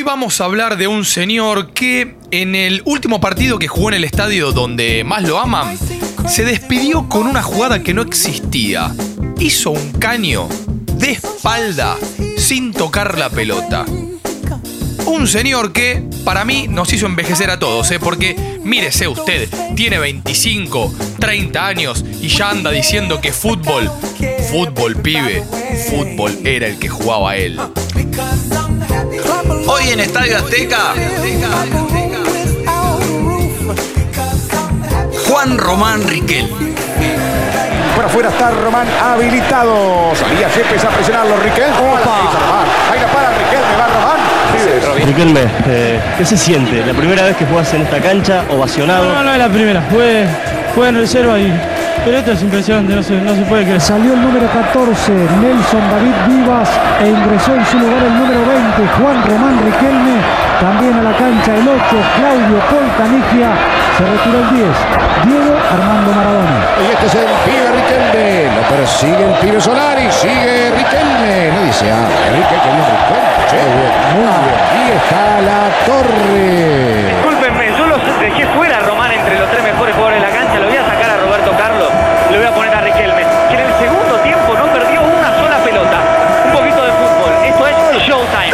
Hoy vamos a hablar de un señor que en el último partido que jugó en el estadio donde más lo aman, se despidió con una jugada que no existía. Hizo un caño de espalda sin tocar la pelota. Un señor que para mí nos hizo envejecer a todos, ¿eh? porque mírese usted, tiene 25, 30 años y ya anda diciendo que fútbol, fútbol pibe, fútbol era el que jugaba él. Hoy en Estadio Azteca, Juan Román Riquel. Por afuera está Román habilitado. Salía Yepes a presionarlo. Riquel. Opa. Ahí la para Riquel. Me va Román. Riquelme, eh, ¿qué se siente? ¿La primera vez que juegas en esta cancha, ovacionado? No, no es la primera, fue, fue en reserva y. Pero esto es impresionante, no se, no se puede creer. Salió el número 14, Nelson David Vivas, e ingresó en su lugar el número 20, Juan Román Riquelme. También a la cancha el 8, Claudio Polcanigia. Se retiró el 10, Diego Armando Maradona. Y este es el pibe Riquelme. Lo persigue el pibe Solari. Sigue Riquelme. No dice ah, Enrique que no Riquelme. Che, muy bien. Y está la torre. Discúlpenme, yo los dejé fuera entre los tres mejores jugadores de la cancha. Lo voy a sacar a Roberto Carlos. Lo voy a poner a Riquelme. Que en el segundo tiempo no perdió una sola pelota. Un poquito de fútbol. Esto es Showtime.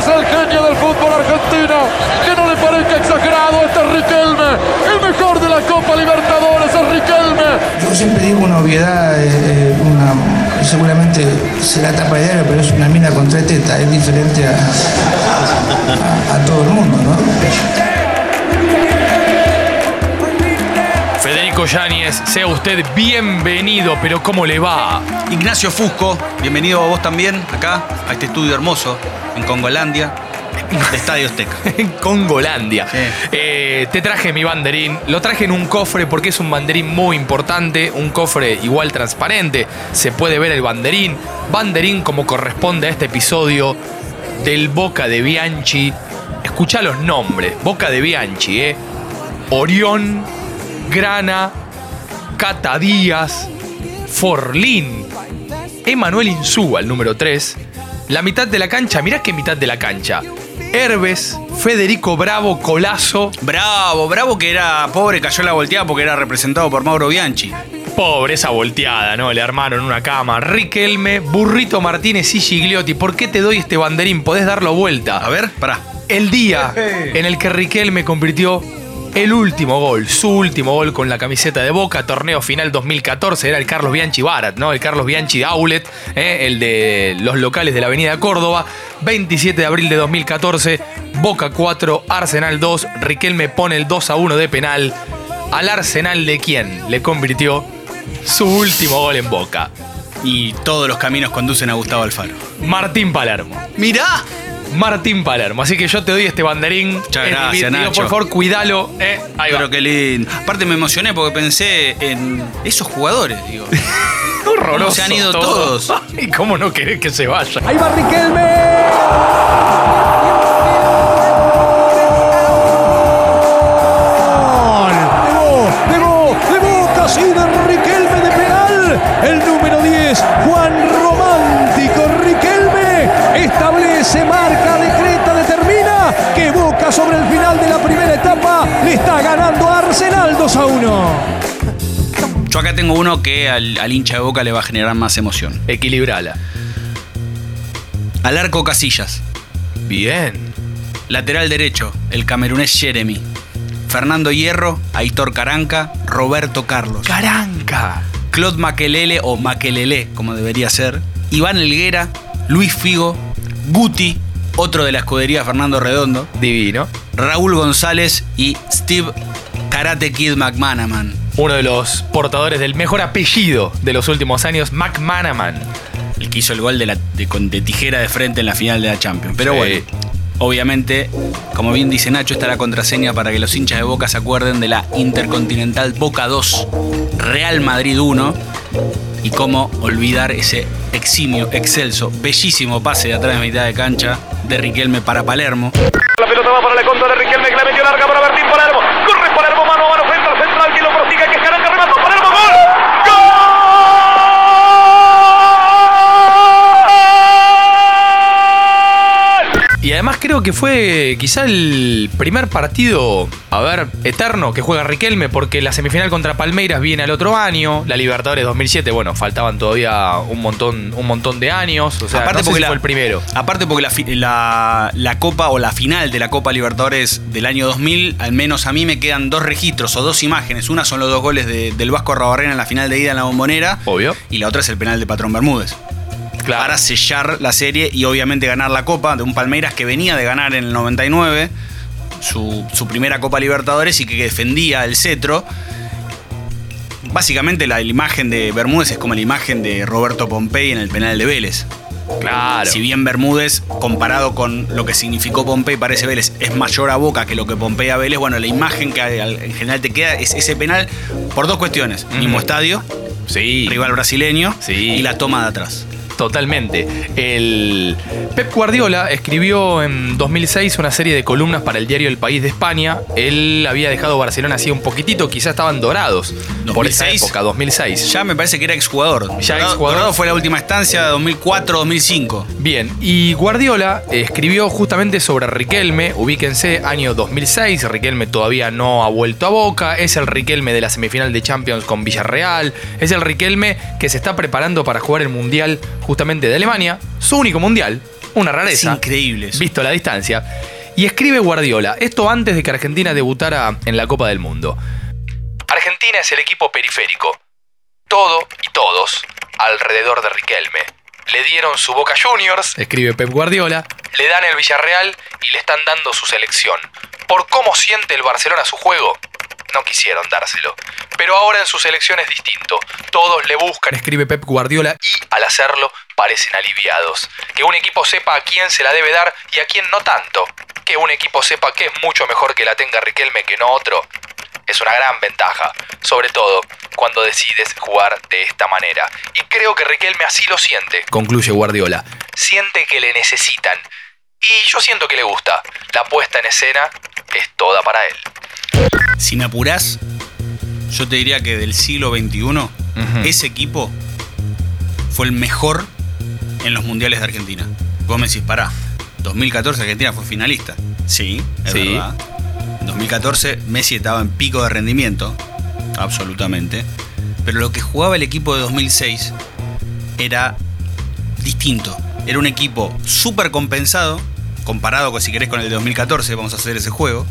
Es el genio del fútbol argentino. Que no le parezca exagerado, este es Riquelme. El mejor de la Copa Libertadores es Riquelme. Yo siempre digo una obviedad, eh, eh, una, seguramente será tapa de diario, pero es una mina con tres tetas, es diferente a, a- a todo el mundo, ¿no? Yáñez, sea usted bienvenido, pero ¿cómo le va? Ignacio Fusco, bienvenido a vos también acá, a este estudio hermoso en Congolandia, de Estadio Azteca. En Congolandia. Sí. Eh, te traje mi banderín. Lo traje en un cofre porque es un banderín muy importante. Un cofre igual transparente. Se puede ver el banderín. Banderín como corresponde a este episodio del Boca de Bianchi. Escucha los nombres. Boca de Bianchi, ¿eh? Orión, Grana, Cata Díaz, Forlín, Emanuel Insúa, el número 3. La mitad de la cancha, mirá qué mitad de la cancha. Herbes, Federico Bravo, Colazo. Bravo, bravo que era pobre, cayó la volteada porque era representado por Mauro Bianchi. Pobre esa volteada, ¿no? Le armaron una cama. Riquelme, Burrito Martínez y Gigliotti. ¿Por qué te doy este banderín? Podés darlo vuelta. A ver, pará. El día en el que Riquelme convirtió el último gol, su último gol con la camiseta de Boca, torneo final 2014, era el Carlos Bianchi Barat, ¿no? El Carlos Bianchi Aulet, ¿eh? el de los locales de la Avenida Córdoba, 27 de abril de 2014, Boca 4, Arsenal 2, Riquelme pone el 2 a 1 de penal. Al Arsenal de quién le convirtió su último gol en Boca. Y todos los caminos conducen a Gustavo Alfaro. Martín Palermo. Mirá, Martín Palermo. Así que yo te doy este banderín. Muchas Es mi- gracias, Nacho. Por favor, cuídalo. Eh, ahí pero va. qué lindo. Aparte me emocioné porque pensé en esos jugadores, digo. Horroroso. ¿Cómo se han ido todo. todos? ¿Y cómo no querés que se vaya? Ahí va Riquelme. Tengo uno que al, al hincha de boca le va a generar más emoción. Equilibrala. Al arco Casillas. Bien. Lateral derecho, el camerunés Jeremy. Fernando Hierro, Aitor Caranca, Roberto Carlos. Caranca. Claude Maquelele o Maquelele, como debería ser. Iván Elguera, Luis Figo, Guti, otro de la escudería Fernando Redondo. Divino. Raúl González y Steve Karate Kid McManaman. Uno de los portadores del mejor apellido de los últimos años, McManaman. El que hizo el gol de, la, de, con- de tijera de frente en la final de la Champions. Pero Sí. bueno, obviamente, como bien dice Nacho, está la contraseña para que los hinchas de Boca se acuerden de la Intercontinental Boca 2, Real Madrid 1. Y cómo olvidar ese eximio, excelso, bellísimo pase de atrás de mitad de cancha de Riquelme para Palermo. La pelota va para la contra de Riquelme, que la metió larga para Martín Palermo. Corre Palermo, mano a mano, central, que lo prosigue, que es Caranca, remató Palermo, gol. Además creo que fue quizá el primer partido, a ver, eterno que juega Riquelme, porque la semifinal contra Palmeiras viene al otro año, la Libertadores 2007, bueno, faltaban todavía un montón, un montón de años, o sea, Aparte no sé porque si la- fue el primero. Aparte porque la- la Copa o la final de la Copa Libertadores del año 2000, al menos a mí me quedan dos registros o dos imágenes. Una son los dos goles de- del Vasco Rabarrena en la final de ida en la Bombonera. Obvio. Y la otra es el penal de Patrón Bermúdez. Claro. Para sellar la serie y obviamente ganar la Copa de un Palmeiras que venía de ganar en el 99. Su, su primera Copa Libertadores y que defendía el cetro. Básicamente la, la imagen de Bermúdez es como la imagen de Roberto Pompey en el penal de Vélez. Claro. Si bien Bermúdez, comparado con lo que significó Pompey, parece Vélez, es mayor a Boca que lo que Pompey a Vélez, bueno, la imagen que en general te queda es ese penal por dos cuestiones. Mismo estadio, Sí. rival brasileño Sí. y la toma de atrás. Totalmente. El Pep Guardiola escribió en 2006 una serie de columnas para el diario El País de España. Él había dejado Barcelona así un poquitito, quizás estaban dorados por esa 2006. época, 2006. Ya me parece que era exjugador. Ya Dorado- exjugador. Dorado fue la última estancia, 2004-2005. Bien, y Guardiola escribió justamente sobre Riquelme, ubíquense, año 2006, Riquelme todavía no ha vuelto a Boca, es el Riquelme de la semifinal de Champions con Villarreal, es el Riquelme que se está preparando para jugar el Mundial justamente de Alemania, su único Mundial, una Es rareza. increíble. eso. visto la distancia. Y escribe Guardiola, esto antes de que Argentina debutara en la Copa del Mundo. Argentina es el equipo periférico. Todo y todos alrededor de Riquelme. Le dieron su Boca Juniors, escribe Pep Guardiola, le dan el Villarreal y le están dando su selección. Por cómo siente el Barcelona su juego, no quisieron dárselo. Pero ahora en su selección es distinto. Todos le buscan, escribe Pep Guardiola, y al hacerlo parecen aliviados. Que un equipo sepa a quién se la debe dar y a quién no tanto. Que un equipo sepa que es mucho mejor que la tenga Riquelme que no otro. Es una gran ventaja, sobre todo cuando decides jugar de esta manera. Y creo que Riquelme así lo siente, concluye Guardiola. Siente que le necesitan. Y yo siento que le gusta. La puesta en escena es toda para él. Si me apurás, yo te diría que del siglo XXI, ese equipo fue el mejor en los mundiales de Argentina. Vos me decís, pará, 2014 Argentina fue finalista. Sí, es Sí. verdad. En 2014 Messi estaba en pico de rendimiento, absolutamente. Pero lo que jugaba el equipo de 2006 era distinto. Era un equipo súper compensado, comparado con si querés con el de 2014, vamos a hacer ese juego.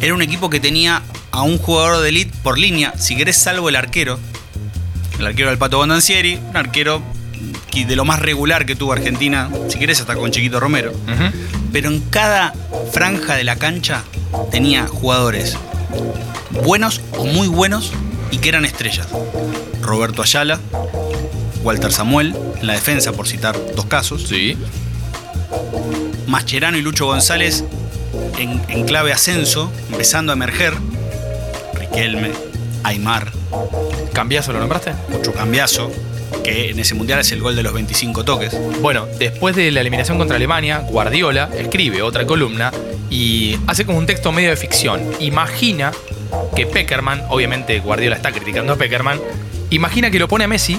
Era un equipo que tenía a un jugador de elite por línea, si querés salvo el arquero. El arquero del Pato Bondancieri, un arquero que de lo más regular que tuvo Argentina, si querés hasta con Chiquito Romero. Pero en cada franja de la cancha tenía jugadores buenos o muy buenos y que eran estrellas. Roberto Ayala, Walter Samuel, en la defensa por citar dos casos. Sí. Mascherano y Lucho González en, en clave ascenso, empezando a emerger. Riquelme, Aymar, ¿Cambiazo lo nombraste? Ocho Cambiazo, que en ese mundial es el gol de los 25 toques. Bueno, después de la eliminación contra Alemania, Guardiola escribe otra columna y hace como un texto medio de ficción. Imagina que Peckerman, obviamente Guardiola está criticando a Peckerman, imagina que lo pone a Messi,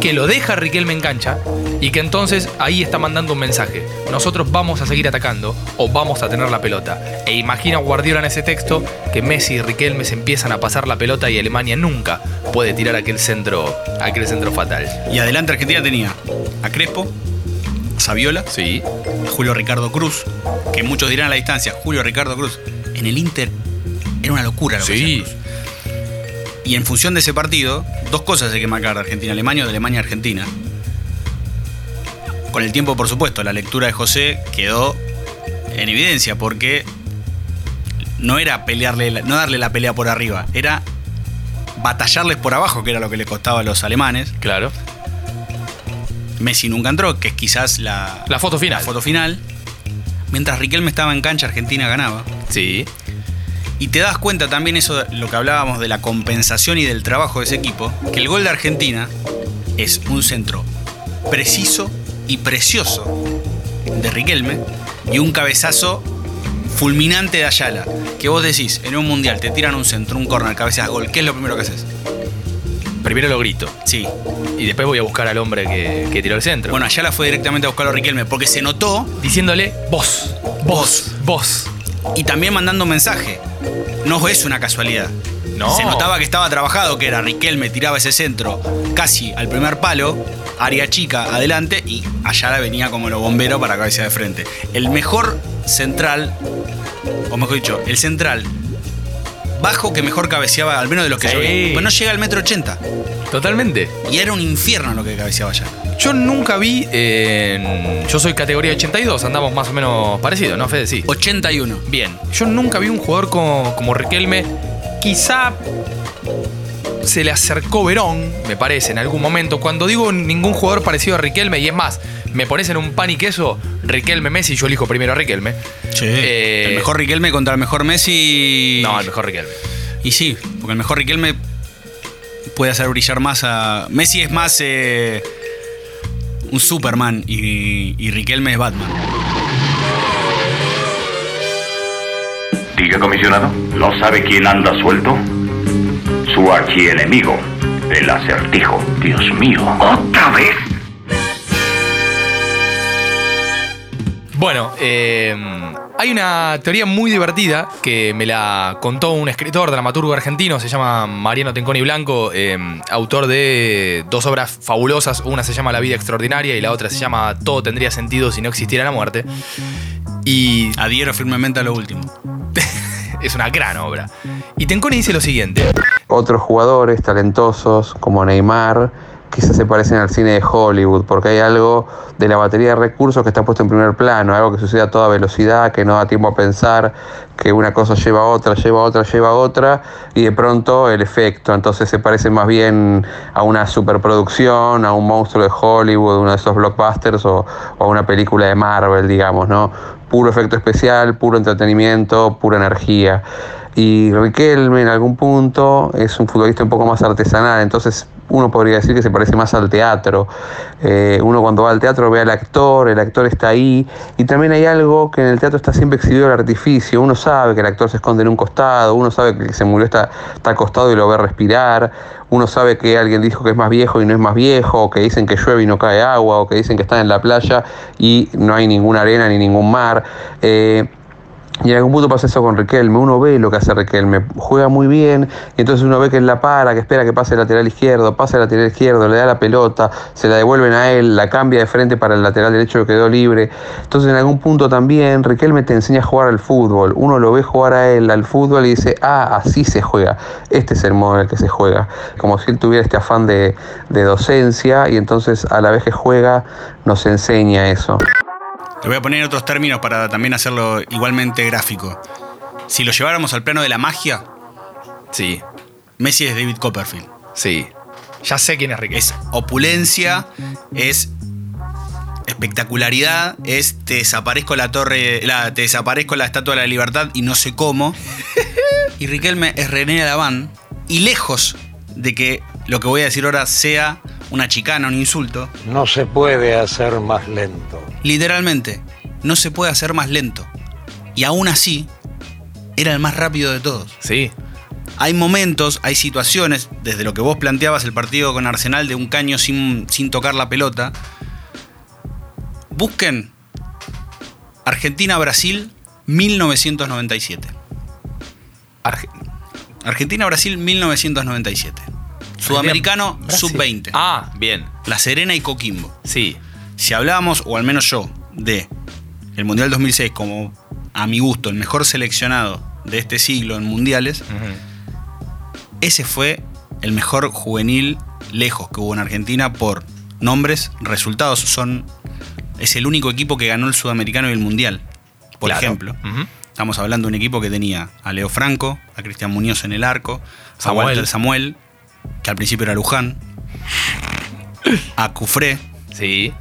que lo deja Riquelme en cancha y que entonces ahí está mandando un mensaje. Nosotros vamos a seguir atacando o vamos a tener la pelota. E imagina Guardiola en ese texto que Messi y Riquelme se empiezan a pasar la pelota y Alemania nunca puede tirar aquel centro, aquel centro fatal. Y adelante Argentina tenía a Crespo, a Saviola, Sí, a Julio Ricardo Cruz, que muchos dirán a la distancia, Julio Ricardo Cruz, en el Inter era una locura lo que sí. Cruz. Y en función de ese partido, dos cosas hay que marcar de Argentina-Alemania o de Alemania-Argentina. Con el tiempo, por supuesto, la lectura de José quedó en evidencia porque no era pelearle, la- no darle la pelea por arriba, era batallarles por abajo, que era lo que le costaba a los alemanes. Claro. Messi nunca entró, que es quizás la, La foto final. la foto final. Mientras Riquelme estaba en cancha, Argentina ganaba. Sí. Y te das cuenta también eso, de lo que hablábamos de la compensación y del trabajo de ese equipo, que el gol de Argentina es un centro preciso y precioso de Riquelme y un cabezazo fulminante de Ayala. Que vos decís, en un mundial te tiran un centro, un corner, cabezas gol, ¿qué es lo primero que haces? primero lo grito. Sí. Y después voy a buscar al hombre que, que tiró el centro. Bueno, Ayala fue directamente a buscarlo a Riquelme porque se notó Diciéndole, vos, vos, vos. y también mandando un mensaje. No es una casualidad. No. Se notaba que estaba trabajado, que era Riquelme tiraba ese centro casi al primer palo, área chica adelante y Ayala venía como los bomberos para cabeza de frente. El mejor central, o mejor dicho, el central bajo que mejor cabeceaba, al menos de los que Sí. yo vi. Pues no llega al metro ochenta. Totalmente. Y era un infierno lo que cabeceaba Ayala. Yo nunca vi. Yo soy categoría 82, andamos más o menos parecidos, ¿no, Fede? Sí. 81. Bien. Yo nunca vi un jugador como, como Riquelme. Quizá se le acercó Verón, me parece, en algún momento. Cuando digo ningún jugador parecido a Riquelme, y es más, me pones en un pan y queso, Riquelme Messi, yo elijo primero a Riquelme. Eh, el mejor Riquelme contra el mejor Messi. No, el mejor Riquelme. Y sí, porque el mejor Riquelme puede hacer brillar más a. Messi es más eh, un Superman y, y Riquelme es Batman. Diga, comisionado, ¿no sabe quién anda suelto? Su archienemigo, el acertijo. Dios mío, ¿otra vez? Bueno, eh, hay una teoría muy divertida que me la contó un escritor, dramaturgo argentino, se llama Mariano Tenconi Blanco, eh, autor de dos obras fabulosas. Una se llama La vida extraordinaria y la otra se llama Todo tendría sentido si no existiera la muerte. Y Adhiero firmemente a lo último. es una gran obra. Y Tenconi dice lo siguiente. otros jugadores talentosos como Neymar quizás se parecen al cine de Hollywood porque hay algo de la batería de recursos que está puesto en primer plano, algo que sucede a toda velocidad, que no da tiempo a pensar, que una cosa lleva a otra, lleva a otra, lleva a otra y de pronto el efecto, entonces se parece más bien a una superproducción, a un monstruo de Hollywood, uno de esos blockbusters o, o a una película de Marvel, digamos, ¿no? Puro efecto especial, puro entretenimiento, pura energía. Y Riquelme en algún punto es un futbolista un poco más artesanal, entonces uno podría decir que se parece más al teatro. Eh, uno cuando va al teatro ve al actor, el actor está ahí, y también hay algo que en el teatro está siempre exhibido el artificio. Uno sabe que el actor se esconde en un costado, uno sabe que el se murió está, está acostado y lo ve respirar, uno sabe que alguien dijo que es más viejo y no es más viejo, o que dicen que llueve y no cae agua, o que dicen que están en la playa y no hay ninguna arena ni ningún mar. Eh, y en algún punto pasa eso con Riquelme, uno ve lo que hace Riquelme, juega muy bien, y entonces uno ve que él la para, que espera que pase el lateral izquierdo, pasa el lateral izquierdo, le da la pelota, se la devuelven a él, la cambia de frente para el lateral derecho que quedó libre. Entonces en algún punto también Riquelme te enseña a jugar al fútbol, uno lo ve jugar a él al fútbol y dice, ah, así se juega, este es el modo en el que se juega, como si él tuviera este afán de, de docencia y entonces a la vez que juega nos enseña eso. Te voy a poner otros términos para también hacerlo igualmente gráfico. Si lo lleváramos al plano de la magia, Sí, Messi es David Copperfield. sí. Ya sé quién es Riquelme. Es opulencia, es espectacularidad, es te desaparezco la torre, la, te desaparezco la estatua de la libertad y no sé cómo. y Riquelme es René Laván y lejos de que lo que voy a decir ahora sea una chicana, un insulto, No se puede hacer más lento. literalmente no se puede hacer más lento. Y aún así, era el más rápido de todos. Sí. Hay momentos, hay situaciones, desde lo que vos planteabas el partido con Arsenal de un caño sin, sin tocar la pelota. Busquen Argentina-Brasil 1997. Arge- Argentina-Brasil 1997. Sudamericano Brasil. sub-20. Ah, bien. La Serena y Coquimbo. Sí. Si hablábamos, o al menos yo, de el Mundial 2006 como, a mi gusto, el mejor seleccionado de este siglo en mundiales, ese fue el mejor juvenil lejos que hubo en Argentina por nombres, resultados. Son, es el único equipo que ganó el sudamericano y el mundial. Por Claro. ejemplo, estamos hablando de un equipo que tenía a Leo Franco, a Cristian Muñoz en el arco, a. Walter Samuel, que al principio era Luján, a Cufré, Sí.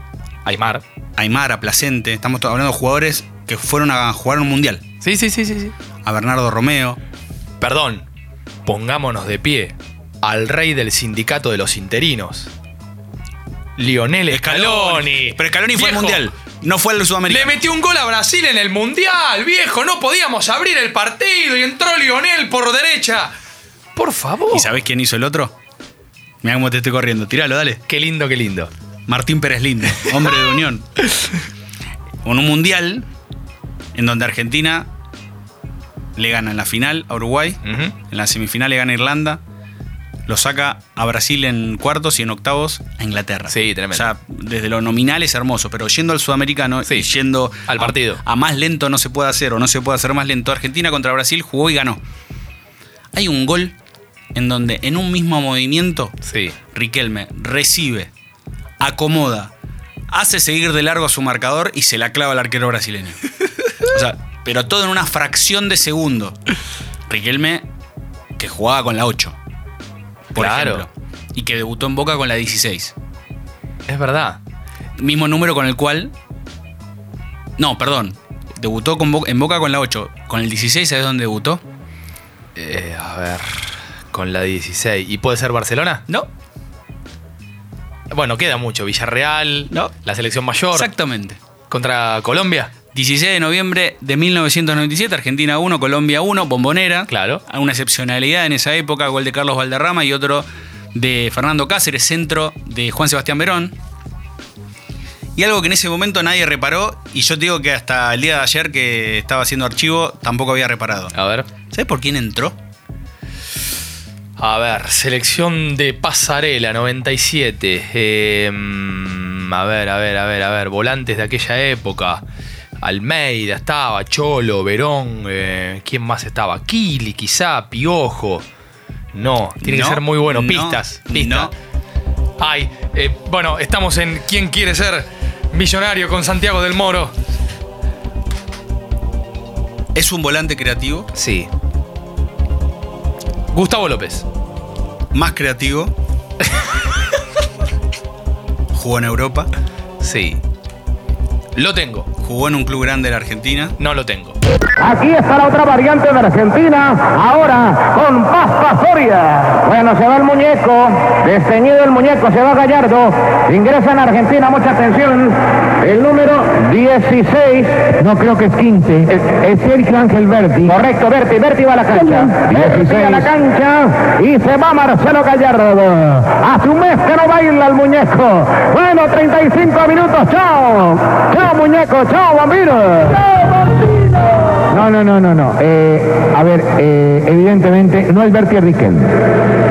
Aymar. Aymar, a Placente. Estamos hablando de jugadores que fueron a jugar un mundial. Sí, sí, sí, sí, sí. A Bernardo Romeo. Perdón. Pongámonos de pie al rey del sindicato de los interinos. Lionel Scaloni. Pero Scaloni fue al Viejo, mundial. No fue al Le sudamericano. metió un gol a Brasil en el Mundial, viejo. No podíamos abrir el partido y entró Lionel por derecha. Por favor. ¿Y sabés quién hizo el otro? Mira cómo te estoy corriendo. Tíralo, dale. Qué lindo, qué lindo. Martín Pérez Linde, hombre de Unión. Con un mundial en donde Argentina le gana en la final a Uruguay, en la semifinal le gana a Irlanda, lo saca a Brasil en cuartos y en octavos a Inglaterra. Sí, tremendo. O sea, desde lo nominal es hermoso, pero yendo al sudamericano Sí, yendo al a- partido. A, más lento no se puede hacer o no se puede hacer más lento. Argentina contra Brasil jugó y ganó. Hay un gol en donde en un mismo movimiento Sí. Riquelme recibe, acomoda, hace seguir de largo a su marcador y se la clava al arquero brasileño. O sea, pero todo en una fracción de segundo. Riquelme, que jugaba con la 8. Por Claro. ejemplo. Y que debutó en Boca con la 16. Es verdad. Mismo número con el cual. No, perdón. Debutó con Bo- en Boca con la 8. Con el 16, ¿sabes dónde debutó? Eh, a ver. Con la 16. ¿Y puede ser Barcelona? No. Bueno, queda mucho. Villarreal. No. La selección mayor. Exactamente. Contra Colombia. 16 de noviembre de 1997, Argentina 1, Colombia 1, Bombonera. Claro. Una excepcionalidad en esa época, gol de Carlos Valderrama y otro de Fernando Cáceres, centro de Juan Sebastián Verón. Y algo que en ese momento nadie reparó, y yo te digo que hasta el día de ayer que estaba haciendo archivo, tampoco había reparado. A ver. ¿Sabes por quién entró? A ver, selección de pasarela 97. Eh, mm, a ver, a ver, a ver, a ver. Volantes de aquella época. Almeida estaba, Cholo, Verón. eh, ¿Quién más estaba? Kili, quizá, Piojo. No, tiene No, que ser muy bueno. no, Pistas, pistas. no. Ay, eh, bueno, estamos en ¿Quién quiere ser millonario con Santiago del Moro? Es un volante creativo, Sí. Gustavo López. más creativo. Jugó en Europa, Sí. Lo tengo. jugó en un club grande de la Argentina. No lo tengo. Aquí está la otra variante de Argentina, ahora con Paz Pastoria. Bueno, se va el muñeco, desteñido el muñeco, se va Gallardo, ingresa en Argentina, mucha atención, el número 16, no creo que es 15, es, es Sergio Ángel Berti. Correcto, Berti, Berti va a la cancha, Berti a la cancha y se va Marcelo Gallardo. Hace un mes que no baila el muñeco. Bueno, 35 minutos, chao, chao muñeco, chao bambino. Chao bambino. No, no, no, no, no. Eh, a ver, eh, evidentemente no es Berti Riquelme.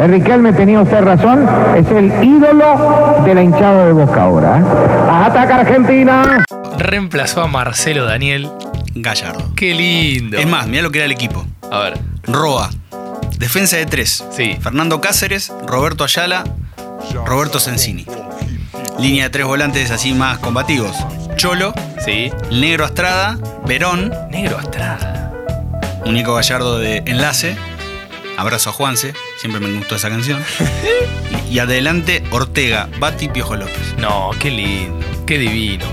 El Riquelme tenía usted razón, es el ídolo de la hinchada de Boca ahora. ¿eh? Ataca Argentina. Reemplazó a Marcelo Daniel. Gallardo. Qué lindo. Es más, mira lo que era el equipo. A ver. Roa. Defensa de tres. Sí. Fernando Cáceres, Roberto Ayala, Roberto Sensini. Línea de tres volantes así más combativos. Cholo, Sí. Negro Astrada, Verón, Negro Astrada. Único Gallardo de enlace. Abrazo a Juanse, siempre me gustó esa canción. y, y adelante Ortega, Bati, Piojo López. No, qué lindo. Qué divino.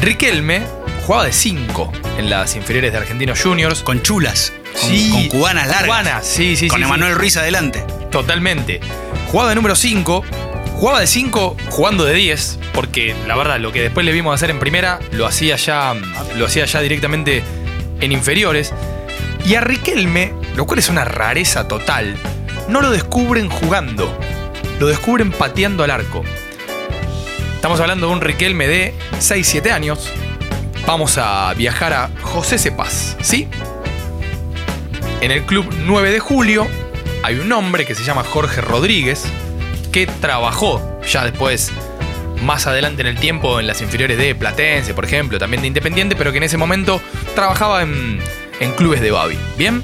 Riquelme jugaba de 5 en las inferiores de Argentinos Juniors. Con chulas, con, Sí. con cubanas largas. Cubanas, sí, sí, Con sí, Emanuel sí. Ruiz adelante. Totalmente. Jugaba de número 5. Jugaba de 5 jugando de 10. Porque la verdad, lo que después le vimos hacer en primera, lo hacía ya. Lo hacía ya directamente en inferiores. Y a Riquelme, lo cual es una rareza total, no lo descubren jugando. Lo descubren pateando al arco. Estamos hablando de un Riquelme de 6-7 años. Vamos a viajar a José Cepaz, ¿sí? En el club 9 de julio hay un hombre que se llama Jorge Rodríguez que trabajó ya después, más adelante en el tiempo, en las inferiores de Platense, por ejemplo, también de Independiente, pero que en ese momento trabajaba en, en clubes de Babi. ¿Bien?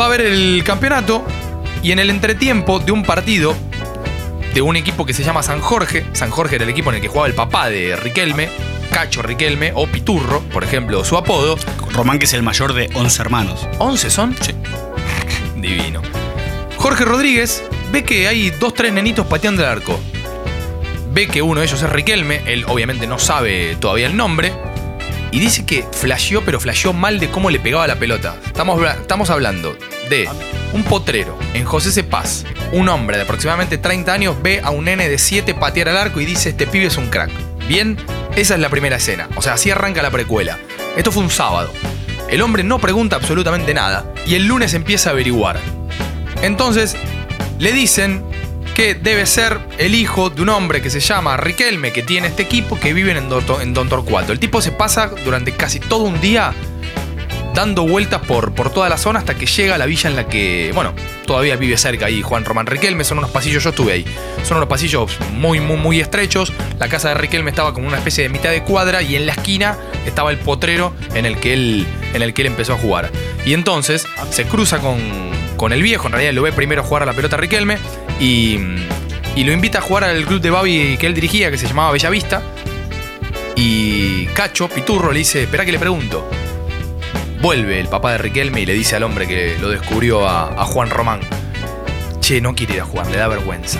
Va a haber el campeonato y en el entretiempo de un partido de un equipo que se llama San Jorge, San Jorge era el equipo en el que jugaba el papá de Riquelme, Cacho Riquelme o Piturro, por ejemplo, su apodo. Román, que es el mayor de 11 hermanos. ¿11 son? Sí. Divino. Jorge Rodríguez ve que hay dos, tres nenitos pateando el arco. Ve que uno de ellos es Riquelme, él obviamente no sabe todavía el nombre. Y dice que flasheó, pero flasheó mal de cómo le pegaba la pelota. Estamos, estamos hablando de un potrero en José Cepaz. Un hombre de aproximadamente 30 años ve a un nene de 7 patear al arco y dice: Este pibe es un crack. Bien, esa es la primera escena. O sea, así arranca la precuela. Esto fue un sábado. El hombre no pregunta absolutamente nada y el lunes empieza a averiguar. Entonces, le dicen que debe ser el hijo de un hombre que se llama Riquelme, que tiene este equipo, que vive en Don, en Don Torcuato. El tipo se pasa durante casi todo un día dando vueltas por, por toda la zona hasta que llega a la villa en la que, bueno, todavía vive cerca ahí Juan Román Riquelme. Son unos pasillos, yo estuve ahí. Son unos pasillos muy, muy, muy estrechos. La casa de Riquelme estaba como una especie de mitad de cuadra y en la esquina estaba el potrero en el que él, en el que él empezó a jugar. Y entonces se cruza con, con el viejo, en realidad lo ve primero jugar a la pelota Riquelme y, y lo invita a jugar al club de Babi que él dirigía, que se llamaba Bellavista. Y Cacho, Piturro, le dice, espera que le pregunto. Vuelve el papá de Riquelme y le dice al hombre que lo descubrió a, a Juan Román. Che, no quiere ir a jugar, le da vergüenza.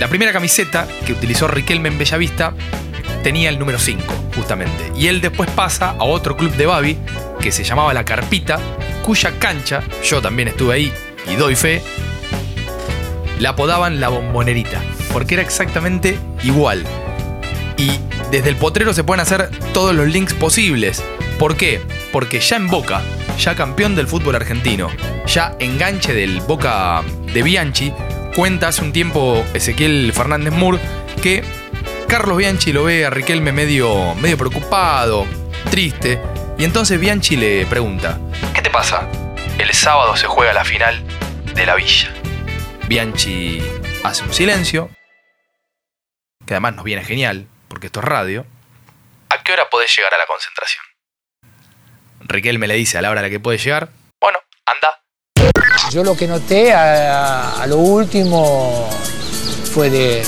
La primera camiseta que utilizó Riquelme en Bellavista tenía el número 5, justamente. Y él después pasa a otro club de Babi que se llamaba La Carpita, cuya cancha, yo también estuve ahí y doy fe, la apodaban la bombonerita, porque era exactamente igual. Y desde el potrero se pueden hacer todos los links posibles. ¿Por qué? Porque ya en Boca, ya campeón del fútbol argentino, ya enganche del Boca de Bianchi, cuenta hace un tiempo Ezequiel Fernández Moore que Carlos Bianchi lo ve a Riquelme medio, medio preocupado, triste, y entonces Bianchi le pregunta, ¿qué te pasa? El sábado se juega la final de la villa. Bianchi hace un silencio, que además nos viene genial, porque esto es radio. ¿A qué hora podés llegar a la concentración? Riquelme le dice a la hora a la que puede llegar, bueno, anda. Yo lo que noté a, a lo último fue de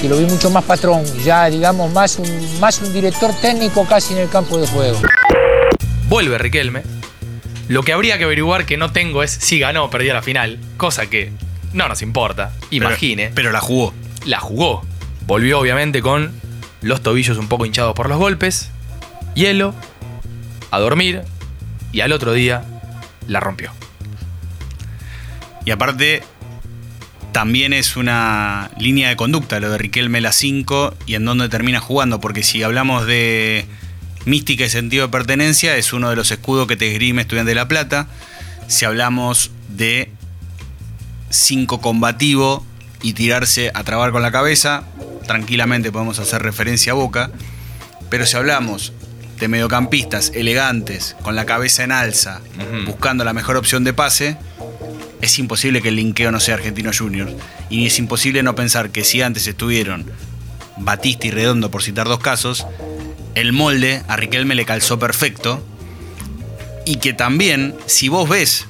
que lo vi mucho más patrón, ya digamos más un, más un director técnico casi en el campo de juego. Vuelve Riquelme. Lo que habría que averiguar que no tengo es si ganó o perdió la final, cosa que no nos importa, imagine. Pero la jugó. La jugó. Volvió obviamente con los tobillos un poco hinchados por los golpes, hielo, a dormir y al otro día la rompió. Y aparte, también es una línea de conducta lo de Riquelme la 5 y en dónde termina jugando, porque si hablamos de mística y sentido de pertenencia, es uno de los escudos que te esgrime Estudiante de La Plata. Si hablamos de 5 combativo y tirarse a trabar con la cabeza, tranquilamente podemos hacer referencia a Boca. Pero si hablamos de mediocampistas elegantes, con la cabeza en alza, buscando la mejor opción de pase, es imposible que el linkeo no sea Argentino Juniors. Y es imposible no pensar que si antes estuvieron Batista y Redondo, por citar dos casos, el molde a Riquelme le calzó perfecto. Y que también, si vos ves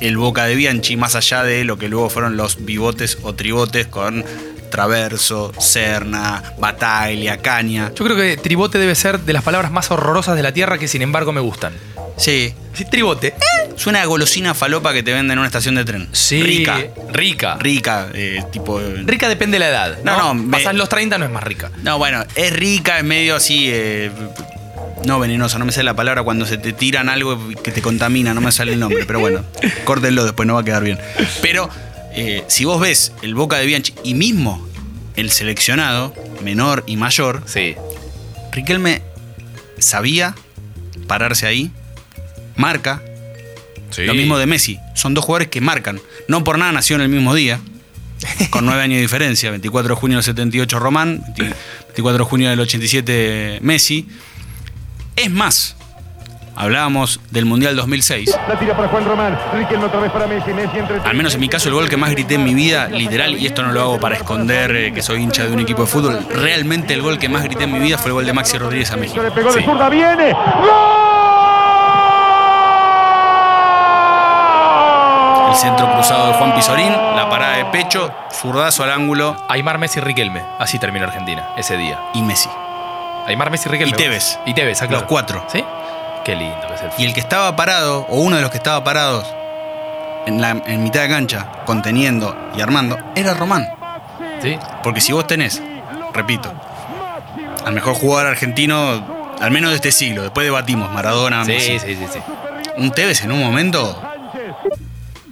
el Boca de Bianchi, más allá de lo que luego fueron los bivotes o tribotes con Traverso, Serna, Bataglia, Caña. Yo creo que tribote debe ser de las palabras más horrorosas de la tierra que sin embargo me gustan. Sí. Sí, tribote. Suena a golosina falopa que te venden en una estación de tren. Sí. Rica. Rica. Rica, eh, tipo. Rica depende de la edad. No, No, no, me- los 30 no es más rica. No, bueno, es rica, es medio así. eh, no venenosa, no me sale la palabra cuando se te tiran algo que te contamina, no me sale el nombre, pero bueno, córtenlo, después no va a quedar bien. Pero eh, si vos ves el Boca de Bianchi y mismo el seleccionado, menor y mayor, sí. Riquelme sabía pararse ahí, marca. Lo mismo de Messi, son dos jugadores que marcan. No por nada nació en el mismo día, con nueve años de diferencia. 24 de junio del 78 Román, 24 de junio del 87 Messi. Es más, hablábamos del Mundial 2006. La tira para Juan Román. Riquelme otra vez para Messi. Messi entre Al menos en mi caso, el gol que más grité en mi vida, literal, y esto no lo hago para esconder eh, que soy hincha de un equipo de fútbol, realmente el gol que más grité en mi vida fue el gol de Maxi Rodríguez a México. Le pegó de Sí. zurda. Viene. El centro cruzado de Juan Pizorín, la parada de pecho, zurdazo al ángulo. Aymar Messi Riquelme. Así terminó Argentina ese día. Y Messi. Aymar Messi Riquelme. Y Tevez. Y Tevez, ah, claro. Los cuatro. ¿Sí? Qué lindo que es el Y el que estaba parado, o uno de los que estaba parados en, la, en mitad de cancha, conteniendo y armando, era Román. ¿Sí? Porque si vos tenés, repito, al mejor jugador argentino, al menos de este siglo, después debatimos Maradona, Sí, Messi, sí, sí, sí. un Tevez en un momento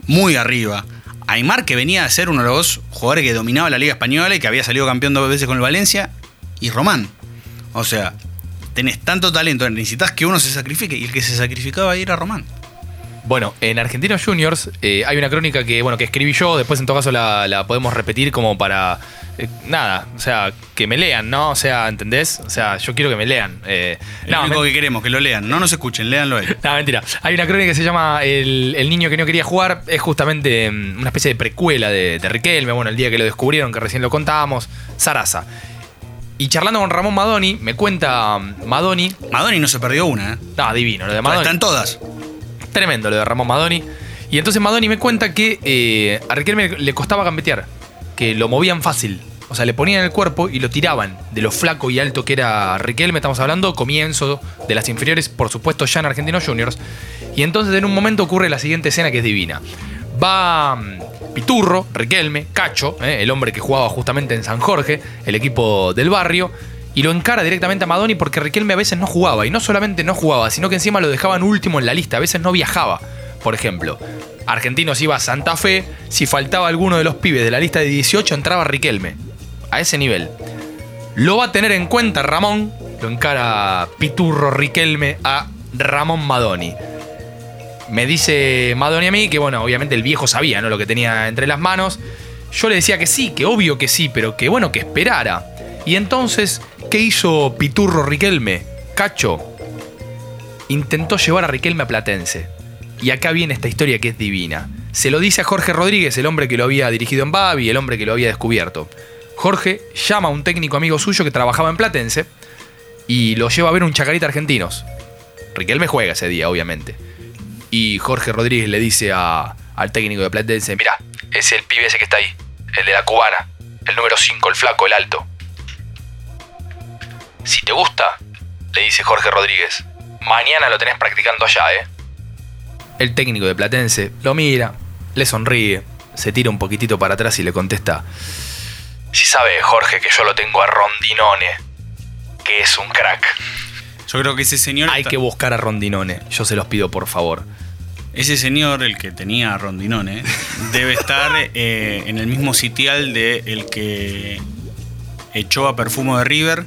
muy arriba. Aymar, que venía a ser uno de los jugadores que dominaba la Liga Española y que había salido campeón dos veces con el Valencia, y Román. O sea, tenés tanto talento, necesitas que uno se sacrifique, y el que se sacrificaba ahí era Román. Bueno, en Argentinos Juniors eh, hay una crónica que, bueno, que escribí yo, después en todo caso la, la podemos repetir como para. eh, nada, o sea, que me lean, ¿no? O sea, ¿entendés? O sea, yo quiero que me lean. Eh, Lo no, único que queremos, que lo lean. No nos escuchen, léanlo ahí. no, mentira. Hay una crónica que se llama El, el niño que no quería jugar. Es justamente mm, una especie de precuela de, de Riquelme. Bueno, el día que lo descubrieron, que recién lo contábamos. Sarasa. Y charlando con Ramón Madoni, me cuenta mm, Madoni. Madoni no se perdió una, ¿eh? No, divino, lo de Madoni. Están todas. Tremendo lo de Ramón Madoni. Y entonces Madoni me cuenta que eh, a Riquelme le costaba gambetear, que lo movían fácil. O sea, le ponían el cuerpo y lo tiraban de lo flaco y alto que era Riquelme. Estamos hablando comienzo de las inferiores, por supuesto, ya en Argentinos Juniors. Y entonces en un momento ocurre la siguiente escena que es divina. Va mm, Piturro, Riquelme, Cacho, eh, el hombre que jugaba justamente en San Jorge, el equipo del barrio, y lo encara directamente a Madoni porque Riquelme a veces no jugaba. Y no solamente no jugaba, sino que encima lo dejaban último en la lista. A veces no viajaba. Por ejemplo, Argentinos iba a Santa Fe. Si faltaba alguno de los pibes de la lista de 18, entraba Riquelme. A ese nivel. Lo va a tener en cuenta Ramón. Lo encara Piturro Riquelme a Ramón Madoni. Me dice Madoni a mí que, bueno, obviamente el viejo sabía, ¿no? Lo que tenía entre las manos. Yo le decía que sí, que obvio que sí, pero que bueno, que esperara. Y entonces, ¿qué hizo Piturro Riquelme? Cacho intentó llevar a Riquelme a Platense. Y acá viene esta historia que es divina. Se lo dice a Jorge Rodríguez, el hombre que lo había dirigido en Babi, el hombre que lo había descubierto. Jorge llama a un técnico amigo suyo que trabajaba en Platense y lo lleva a ver un chacarita argentinos. Riquelme juega ese día, obviamente. Y Jorge Rodríguez le dice a- al técnico de Platense, mira, es el pibe ese que está ahí, el de la cubana, el número 5, el flaco, el alto. Si te gusta, le dice Jorge Rodríguez, mañana lo tenés practicando allá, ¿eh? El técnico de Platense lo mira, le sonríe, se tira un poquitito para atrás y le contesta, si sabe Jorge que yo lo tengo a Rondinone, que es un crack. Yo creo que ese señor. Hay que buscar a Rondinone, yo se los pido por favor. Ese señor, el que tenía a Rondinone, debe estar eh, en el mismo sitial de el que echó a Perfumo de River,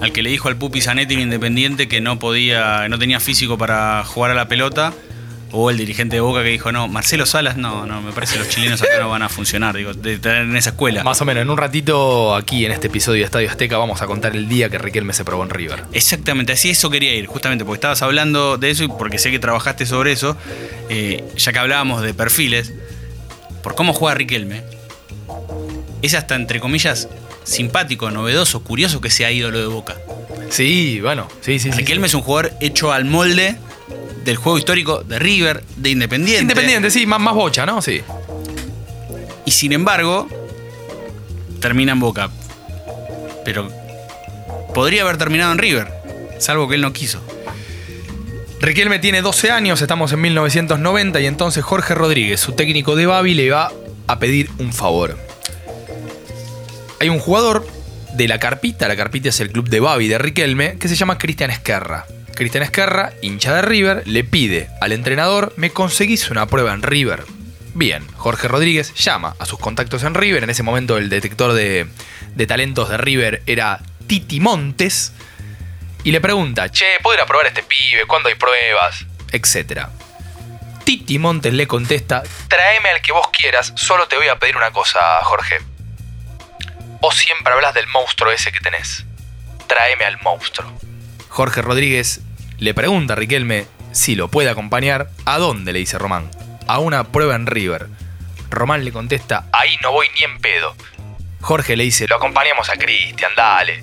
al que le dijo al Pupi Zanetti en Independiente que no podía, no tenía físico para jugar a la pelota, o el dirigente de Boca que dijo, no, Marcelo Salas, no, no, me parece que los chilenos acá no van a funcionar, digo, de estar en esa escuela. Más o menos, en un ratito aquí en este episodio de Estadio Azteca vamos a contar el día que Riquelme se probó en River. Exactamente, así eso quería ir, justamente porque estabas hablando de eso y porque sé que trabajaste sobre eso, eh, ya que hablábamos de perfiles, por cómo juega Riquelme, es hasta entre comillas simpático, novedoso, curioso que sea ídolo de Boca. Sí, bueno, sí, sí. sí, Riquelme es un jugador hecho al molde del juego histórico de River, de Independiente. Independiente, sí, más, más bocha, ¿no? Sí. Y sin embargo, termina en Boca. Pero podría haber terminado en River, salvo que él no quiso. Riquelme tiene 12 años, estamos en 1990 y entonces Jorge Rodríguez, su técnico de Babi, le va a pedir un favor. Hay un jugador de la Carpita, la Carpita es el club de Babi de Riquelme, que se llama Cristian Esquerra. Cristian Esquerra, hincha de River, le pide al entrenador, me conseguís una prueba en River. Bien, Jorge Rodríguez llama a sus contactos en River, en ese momento el detector de, talentos de River era Titi Montes, y le pregunta, che, ¿puedo probar este pibe? ¿Cuándo hay pruebas? Etcétera. Titi Montes le contesta, tráeme al que vos quieras, solo te voy a pedir una cosa, Jorge. Vos siempre hablas del monstruo ese que tenés. Tráeme al monstruo. Jorge Rodríguez le pregunta a Riquelme si lo puede acompañar. ¿A dónde? le dice Román. A una prueba en River. Román le contesta, ahí no voy ni en pedo. Jorge le dice, lo acompañamos a Cristian, dale.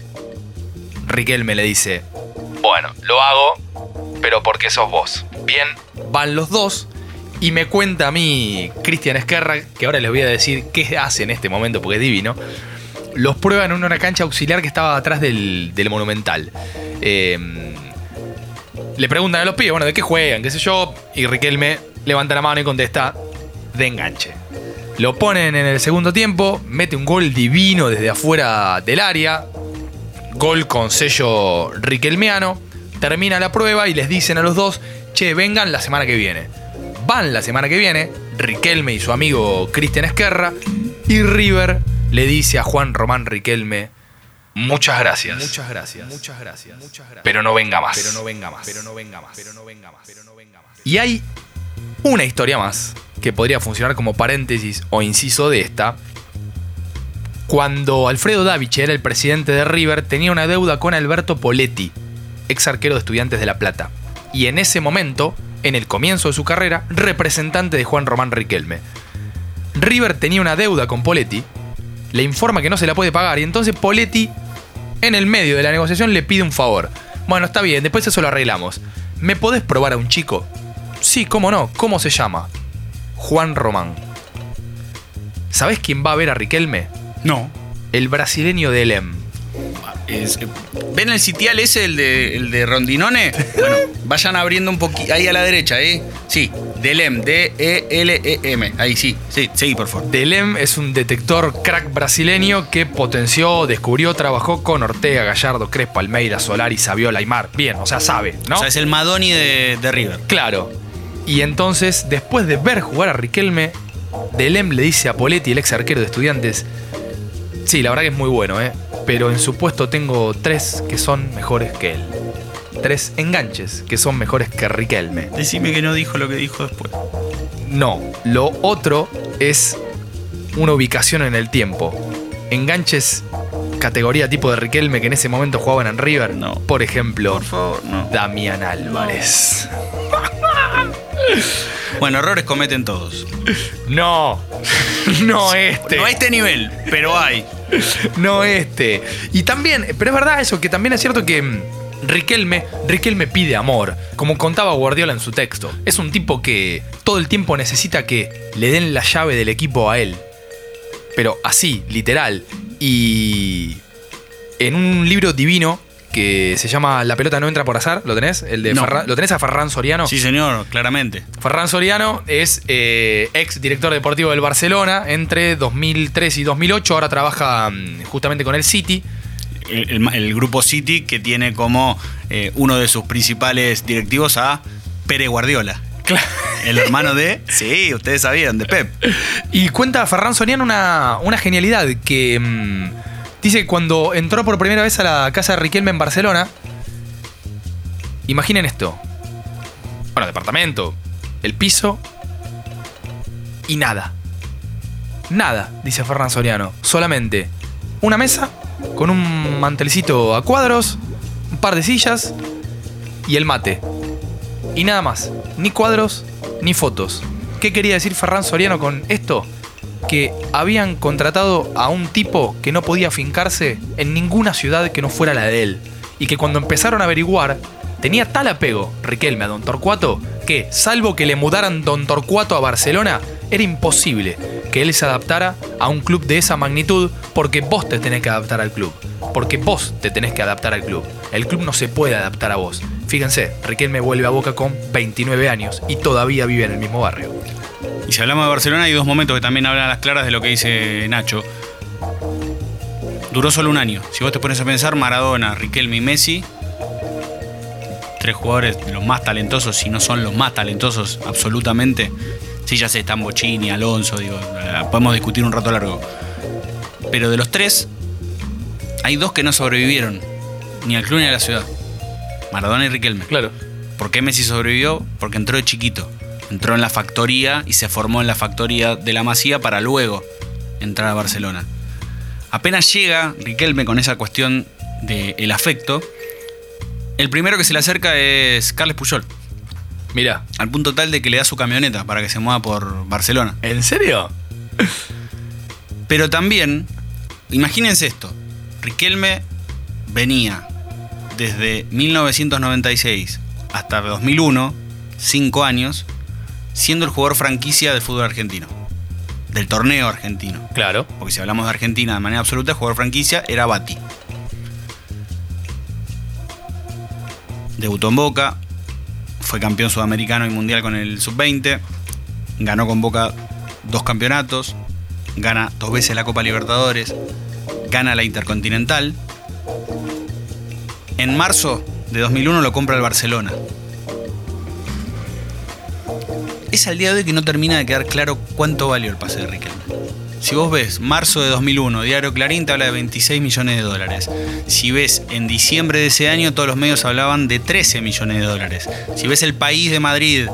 Riquelme le dice, bueno, lo hago, pero porque sos vos. Bien, van los dos y me cuenta a mí Cristian Esquerra, que ahora les voy a decir qué hace en este momento porque es divino. Los prueban en una cancha auxiliar que estaba atrás del, del Monumental. Eh, le preguntan a los pibes, bueno, ¿de qué juegan? ¿Qué sé yo? Y Riquelme levanta la mano y contesta, de enganche. Lo ponen en el segundo tiempo, mete un gol divino desde afuera del área, gol con sello riquelmeano, termina la prueba y les dicen a los dos, che, vengan la semana que viene. Van la semana que viene, Riquelme y su amigo Cristian Esquerra, y River le dice a Juan Román Riquelme, muchas gracias. Muchas gracias. Muchas gracias. Pero no venga más. Pero no venga más. Pero no venga más. Pero no venga más. Pero no venga más. Y hay Una historia más, que podría funcionar como paréntesis o inciso de esta. Cuando Alfredo Davich era el presidente de River, tenía una deuda con Alberto Poletti, ex arquero de Estudiantes de La Plata. Y en ese momento, en el comienzo de su carrera, representante de Juan Román Riquelme. River tenía una deuda con Poletti, le informa que no se la puede pagar y entonces Poletti, en el medio de la negociación, le pide un favor. Bueno, está bien, después eso lo arreglamos. ¿Me podés probar a un chico? Sí, cómo no, ¿cómo se llama? Juan Román. ¿Sabés quién va a ver a Riquelme? No. El brasileño de Elem. Es- eh, ¿Ven el sitial ese, el de, el de Rondinone? Bueno, vayan abriendo un poquito. Ahí a la derecha, ¿eh? Sí, Delem, D-E-L-E-M. Ahí sí, sí, sí, por favor. Delem es un detector crack brasileño que potenció, descubrió, trabajó con Ortega, Gallardo, Crespo, Almeida, Solari, Saviola, Aymar. Bien, o sea, sabe, ¿no? O sea, es el Madoni de, de River. Claro. Y entonces, después de ver jugar a Riquelme, Delem le dice a Poletti, el ex arquero de estudiantes, sí, la verdad que es muy bueno, ¿eh? Pero en su puesto tengo tres que son mejores que él. Tres enganches que son mejores que Riquelme. Decime que no dijo lo que dijo después. No, lo otro es una ubicación en el tiempo. Enganches categoría tipo de Riquelme que en ese momento jugaban en River. No. Por ejemplo, Por favor, no. Damián Álvarez. Bueno, errores cometen todos. No, no este. No a este nivel, pero hay. No este. Y también, pero es verdad eso, que también es cierto que mm, Riquelme, Riquelme pide amor, como contaba Guardiola en su texto. Es un tipo que todo el tiempo necesita que le den la llave del equipo a él. Pero así, literal. Y en un libro divino que se llama La pelota no entra por azar, ¿lo tenés? El de No. Ferran- ¿Lo tenés a Ferran Soriano? Sí, señor, claramente. Ferran Soriano es eh, ex director deportivo del Barcelona entre 2003 y 2008. Ahora trabaja mm, justamente con el City. El, el- el grupo City que tiene como eh, uno de sus principales directivos a Pere Guardiola. El hermano de. Sí, ustedes sabían, de Pep. Y cuenta Ferran Soriano una, una genialidad que mm, dice que cuando entró por primera vez a la casa de Riquelme en Barcelona, imaginen esto. Bueno, departamento, el piso y nada. Nada, dice Ferran Soriano. Solamente una mesa con un mantelcito a cuadros, un par de sillas y el mate. Y nada más. Ni cuadros, ni fotos. ¿Qué quería decir Ferran Soriano con esto? Que habían contratado a un tipo que no podía fincarse en ninguna ciudad que no fuera la de él. Y que cuando empezaron a averiguar, tenía tal apego Riquelme a Don Torcuato que, salvo que le mudaran Don Torcuato a Barcelona, era imposible que él se adaptara a un club de esa magnitud porque vos te tenés que adaptar al club. Porque vos te tenés que adaptar al club. El club no se puede adaptar a vos. Fíjense, Riquelme vuelve a Boca con 29 años y todavía vive en el mismo barrio. Y si hablamos de Barcelona, hay dos momentos que también hablan a las claras de lo que dice Nacho. Duró solo un año. Si vos te pones a pensar, Maradona, Riquelme y Messi, tres jugadores los más talentosos, si no son los más talentosos absolutamente. Sí, ya sé, están Bochini, Alonso, digo, podemos discutir un rato largo. Pero de los tres, hay dos que no sobrevivieron, ni al club ni a la ciudad. Maradona y Riquelme. Claro. ¿Por qué Messi sobrevivió? Porque entró de chiquito. Entró en la factoría y se formó en la factoría de la Masía para luego entrar a Barcelona. Apenas llega Riquelme con esa cuestión del afecto, el primero que se le acerca es Carles Puyol. Mira. Al punto tal de que le da su camioneta para que se mueva por Barcelona. ¿En serio? Pero también, imagínense esto. Riquelme venía desde 1996 hasta 2001, cinco años, siendo el jugador franquicia del fútbol argentino. Del torneo argentino. Claro. Porque si hablamos de Argentina de manera absoluta, el jugador franquicia era Bati. Debutó en Boca, fue campeón sudamericano y mundial con el sub-20, ganó con Boca dos campeonatos, gana dos veces la Copa Libertadores, gana la Intercontinental. En marzo de 2001 lo compra el Barcelona. Es al día de hoy que no termina de quedar claro cuánto valió el pase de Riquelme. Si vos ves marzo de 2001, Diario Clarín te habla de 26 millones de dólares. Si ves en diciembre de ese año, todos los medios hablaban de 13 millones de dólares. Si ves El País de Madrid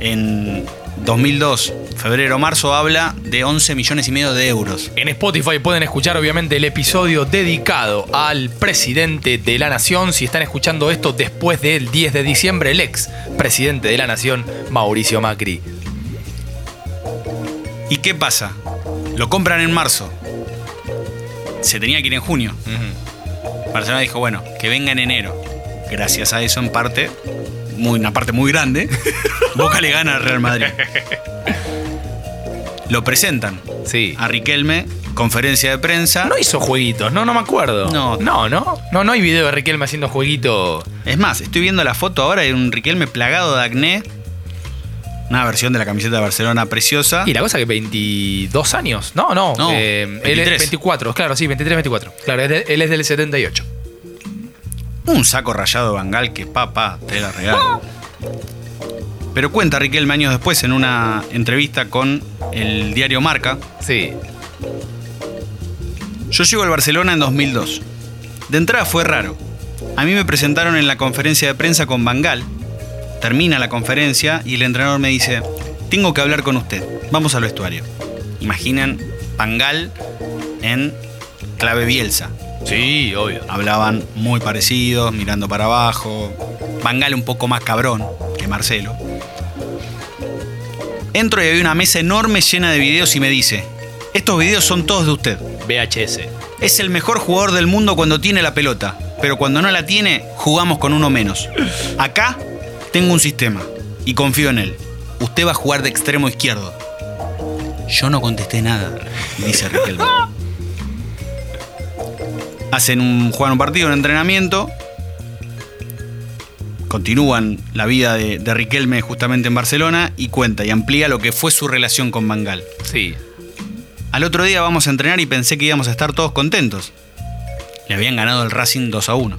en 2002, febrero, marzo, habla de 11 millones y medio de euros. En Spotify pueden escuchar obviamente el episodio dedicado al presidente de la nación. Si están escuchando esto después del 10 de diciembre, el ex presidente de la nación, Mauricio Macri. ¿Y qué pasa? Lo compran en marzo. Se tenía que ir en junio. Barcelona dijo, bueno, que venga en enero. Gracias a eso, en parte, muy, una parte muy grande, Boca le gana al Real Madrid. Lo presentan. Sí. A Riquelme, conferencia de prensa. No hizo jueguitos, no, no me acuerdo. No. No, no. No, no hay video de Riquelme haciendo jueguito. Es más, estoy viendo la foto ahora de un Riquelme plagado de acné. Una versión de la camiseta de Barcelona preciosa. Y la cosa que 22 años. No, no. No, eh, él es 23. 24, claro, sí, 23, 24. Claro, él es del 78. Un saco rayado de Bangal que papá te la regalo. Pero cuenta Riquelme años después en una entrevista con el diario Marca. Sí. Yo llego al Barcelona en 2002. De entrada fue raro. A mí me presentaron en la conferencia de prensa con Bangal. Termina la conferencia y el entrenador me dice, tengo que hablar con usted. Vamos al vestuario. Imaginan Bangal en clave Bielsa. Sí, obvio. Hablaban muy parecidos, mirando para abajo. Bangal un poco más cabrón que Marcelo. Entro y había una mesa enorme llena de videos y me dice, estos videos son todos de usted. VHS. Es el mejor jugador del mundo cuando tiene la pelota, pero cuando no la tiene, jugamos con uno menos. Acá tengo un sistema y confío en él. Usted va a jugar de extremo izquierdo. Yo no contesté nada, dice Riquelme. Hacen un, juegan un partido, un entrenamiento. Continúan la vida de, de Riquelme justamente en Barcelona y cuenta y amplía lo que fue su relación con Mangal. Sí. Al otro día vamos a entrenar y pensé que íbamos a estar todos contentos. Le habían ganado el Racing 2 a 1.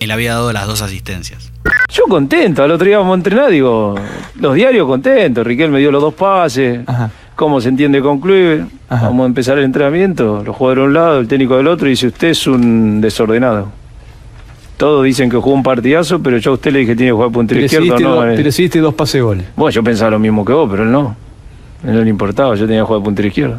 Él había dado las dos asistencias. Yo contento, al otro día vamos a entrenar, digo, los diarios contentos, Riquelme dio los dos pases, cómo se entiende con vamos a empezar el entrenamiento, los jugadores de un lado, el técnico del otro, y dice usted es un desordenado. Todos dicen que jugó un partidazo, pero yo a usted le dije que tiene que jugar puntero Pero izquierdo, no. dos, eh. pero hiciste dos pase goles. Bueno, yo pensaba lo mismo que vos, pero él no. A él no le importaba, yo tenía que jugar puntero izquierdo.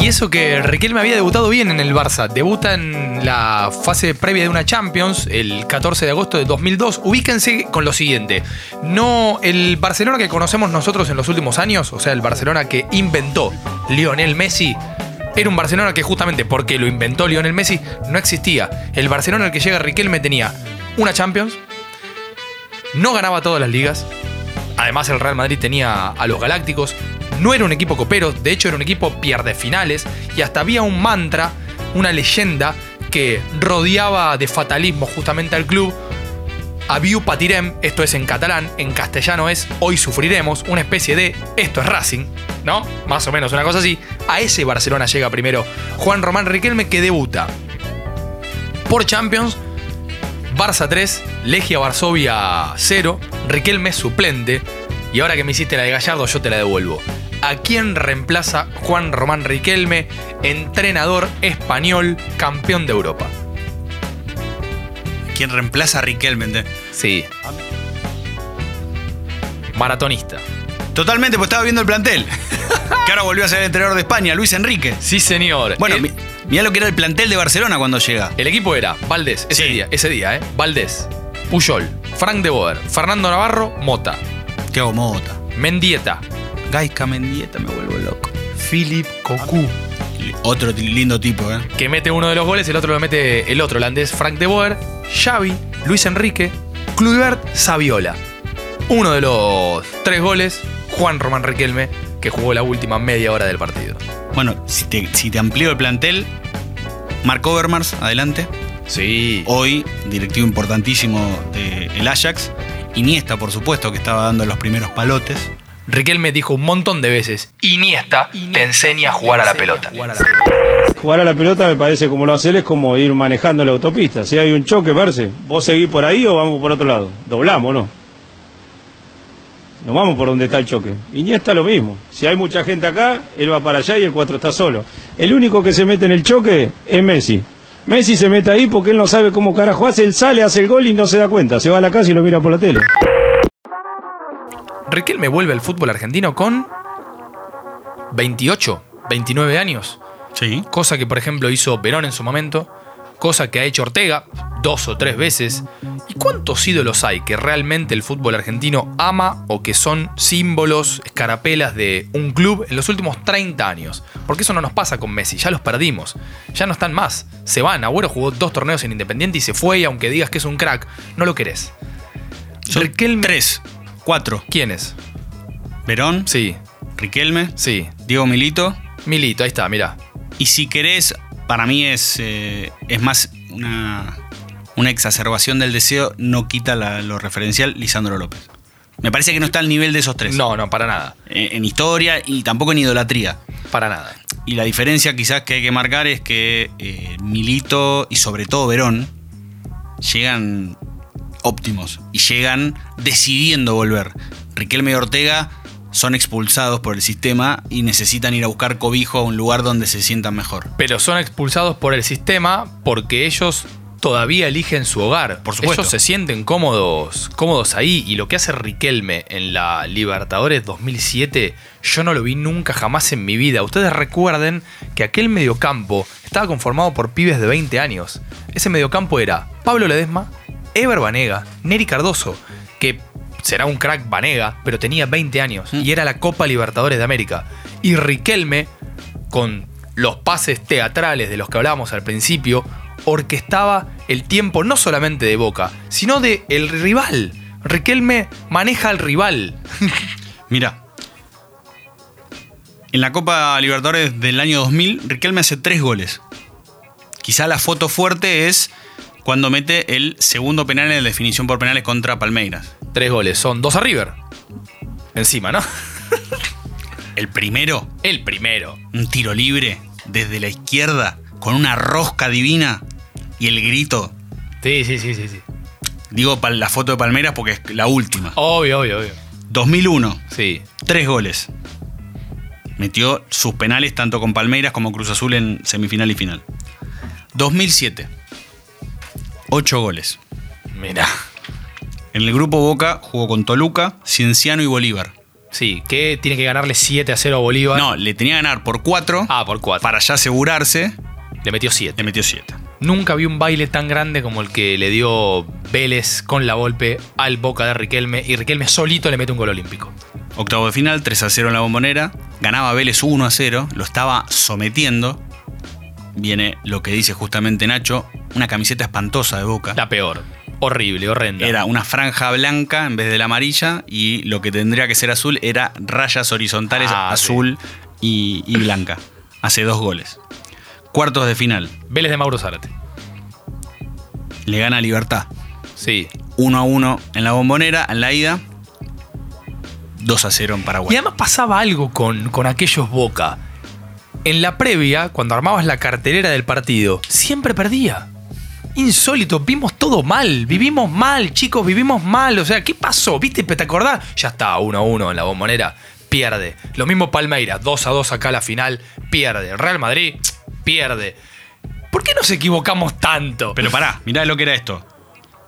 Y eso que Riquelme había debutado bien en el Barça. Debuta en la fase previa de una Champions el 14 de agosto de 2002. Ubíquense con lo siguiente. No el Barcelona que conocemos nosotros en los últimos años, o sea, el Barcelona que inventó Lionel Messi, era un Barcelona que justamente porque lo inventó Lionel Messi no existía. El Barcelona al que llega Riquelme tenía una Champions, no ganaba todas las ligas. Además, el Real Madrid tenía a los Galácticos. No era un equipo copero, de hecho, era un equipo pierde finales. Y hasta había un mantra, una leyenda que rodeaba de fatalismo justamente al club. Abiu patirem, esto es en catalán, en castellano es hoy sufriremos, una especie de esto es Racing, ¿no? Más o menos una cosa así. A ese Barcelona llega primero Juan Román Riquelme que debuta por Champions Barça 3, Legia Varsovia 0, Riquelme suplente. Y ahora que me hiciste la de Gallardo, yo te la devuelvo. ¿A quién reemplaza Juan Román Riquelme, entrenador español, campeón de Europa? ¿Quién reemplaza a Riquelme? Sí. Maratonista. Totalmente, pues estaba viendo el plantel. que ahora volvió a ser el entrenador de España, Luis Enrique. Sí, señor. Bueno, El- mi- mirá lo que era el plantel de Barcelona cuando llega. El equipo era Valdés, ese Sí. día, ese día, ¿eh? Valdés, Puyol, Frank de Boer, Fernando Navarro, Mota, Thiago Mota. Mendieta, Gaisca Mendieta, me vuelvo loco. Philip Cocu. Otro lindo tipo, ¿eh? que mete uno de los goles, el otro lo mete el otro holandés, Frank de Boer, Xavi, Luis Enrique, Kluivert, Saviola. Uno de los tres goles, Juan Román Riquelme, que jugó la última media hora del partido. Bueno, si te, si te amplío el plantel, Mark Overmars, adelante. Sí. Hoy, directivo importantísimo del Ajax. Iniesta, por supuesto, que estaba dando los primeros palotes. Riquelme dijo un montón de veces, Iniesta te enseña a jugar a la pelota. Jugar a la pelota me parece como lo hacer es como ir manejando la autopista. Si hay un choque, parece, vos seguís por ahí o vamos por otro lado. Doblamos, ¿no? nos vamos por donde está el choque. Iniesta lo mismo. Si hay mucha gente acá, él va para allá y el 4 está solo. El único que se mete en el choque es Messi. Messi se mete ahí porque él no sabe cómo carajo hace, él sale, hace el gol y no se da cuenta. Se va a la casa y lo mira por la tele. Riquelme vuelve al fútbol argentino con 28, 29 años. Sí. Cosa que, por ejemplo, hizo Verón en su momento. Cosa que ha hecho Ortega dos o tres veces. ¿Y cuántos ídolos hay que realmente el fútbol argentino ama o que son símbolos, escarapelas de un club en los últimos 30 años? Porque eso no nos pasa con Messi, ya los perdimos. Ya no están más. Se van. Agüero jugó dos torneos en Independiente y se fue y aunque digas que es un crack, no lo querés. Son tres, cuatro. ¿Quiénes? Verón. Sí. Riquelme. Sí. Diego Milito. Milito, ahí está, mira. Y si querés, para mí es, eh, es más una, una exacerbación del deseo, no quita la- lo referencial Lisandro López. Me parece que no está al nivel de esos tres. No, no, para nada. En, en historia y tampoco en idolatría. Para nada. Y la diferencia quizás que hay que marcar es que eh, Milito y sobre todo Verón llegan óptimos y llegan decidiendo volver. Riquelme y Ortega son expulsados por el sistema y necesitan ir a buscar cobijo a un lugar donde se sientan mejor. Pero son expulsados por el sistema porque ellos todavía eligen su hogar. Por supuesto. Ellos se sienten cómodos, cómodos ahí. Y lo que hace Riquelme en la Libertadores 2007, yo no lo vi nunca jamás en mi vida. Ustedes recuerden que aquel mediocampo estaba conformado por pibes de 20 años. Ese mediocampo era Pablo Ledesma, Ever Banega, Neri Cardoso, que será un crack Banega, pero tenía 20 años y era la Copa Libertadores de América. Y Riquelme, con los pases teatrales de los que hablábamos al principio, orquestaba el tiempo no solamente de Boca, sino de el rival. Riquelme maneja al rival. Mira. En la Copa Libertadores del año 2000, Riquelme hace tres goles. Quizá la foto fuerte es cuando mete el segundo penal en la definición por penales contra Palmeiras. Tres goles, son dos a River. Encima, ¿no? El primero, El primero. un tiro libre desde la izquierda con una rosca divina y el grito. Sí, sí, sí, sí, sí. Digo la foto de Palmeiras porque es la última. Obvio, obvio, obvio. 2001, Sí. tres goles. Metió sus penales tanto con Palmeiras como Cruz Azul en semifinal y final. 2007, ocho goles. Mira. En el grupo Boca jugó con Toluca, Cienciano y Bolívar. Sí, que tiene que ganarle 7 a 0 a Bolívar. No, le tenía que ganar por 4 Ah, por 4. para ya asegurarse. Le metió 7. Le metió 7. Nunca vi un baile tan grande como el que le dio Vélez con la golpe al Boca de Riquelme y Riquelme solito le mete un gol olímpico. Octavo de final, 3 a 0 en la bombonera. Ganaba Vélez 1 a 0. Lo estaba sometiendo. Viene lo que dice justamente Nacho. Una camiseta espantosa de Boca. La peor. Horrible, horrenda. Era una franja blanca en vez de la amarilla. Y lo que tendría que ser azul era rayas horizontales Ah, azul y, y blanca. Hace dos goles. Cuartos de final. Vélez de Mauro Zárate. Le gana Libertad. Sí. 1 a 1 en la bombonera, en la ida. 2 a 0 en Y Paraguay. además pasaba algo con, con aquellos Boca. En la previa, cuando armabas la cartelera del partido, siempre perdía. Insólito, vimos todo mal, vivimos mal, chicos, vivimos mal. O sea, ¿qué pasó? ¿Viste? ¿Te acordás? Ya está, 1 a 1 en la bombonera, pierde. Lo mismo Palmeiras, 2 a 2 acá a la final, pierde. Real Madrid, pierde. ¿Por qué nos equivocamos tanto? Pero pará, mirá lo que era esto.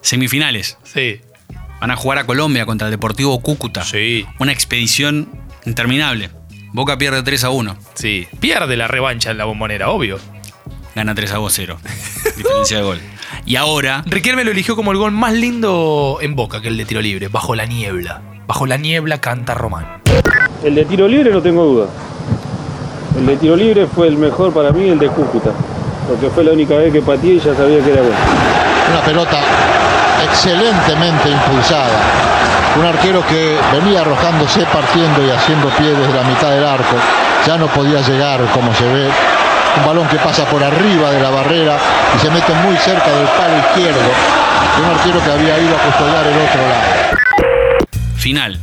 Semifinales. Sí. Van a jugar a Colombia contra el Deportivo Cúcuta. Sí. Una expedición interminable. Boca pierde 3 a 1. Sí. Pierde la revancha en la bombonera, obvio. Gana 3 a 0. Diferencia de gol. Y ahora, Riquelme lo eligió como el gol más lindo en Boca, que el de tiro libre, bajo la niebla. Bajo la niebla canta Román. El de tiro libre no tengo duda. El de tiro libre fue el mejor para mí, el de Cúcuta. Porque fue la única vez que pateé y ya sabía que era bueno. Una pelota excelentemente impulsada. Un arquero que venía arrojándose, partiendo y haciendo pie desde la mitad del arco. Ya no podía llegar como se ve. Un balón que pasa por arriba de la barrera y se mete muy cerca del palo izquierdo. De un arquero que había ido a custodiar el otro lado. final.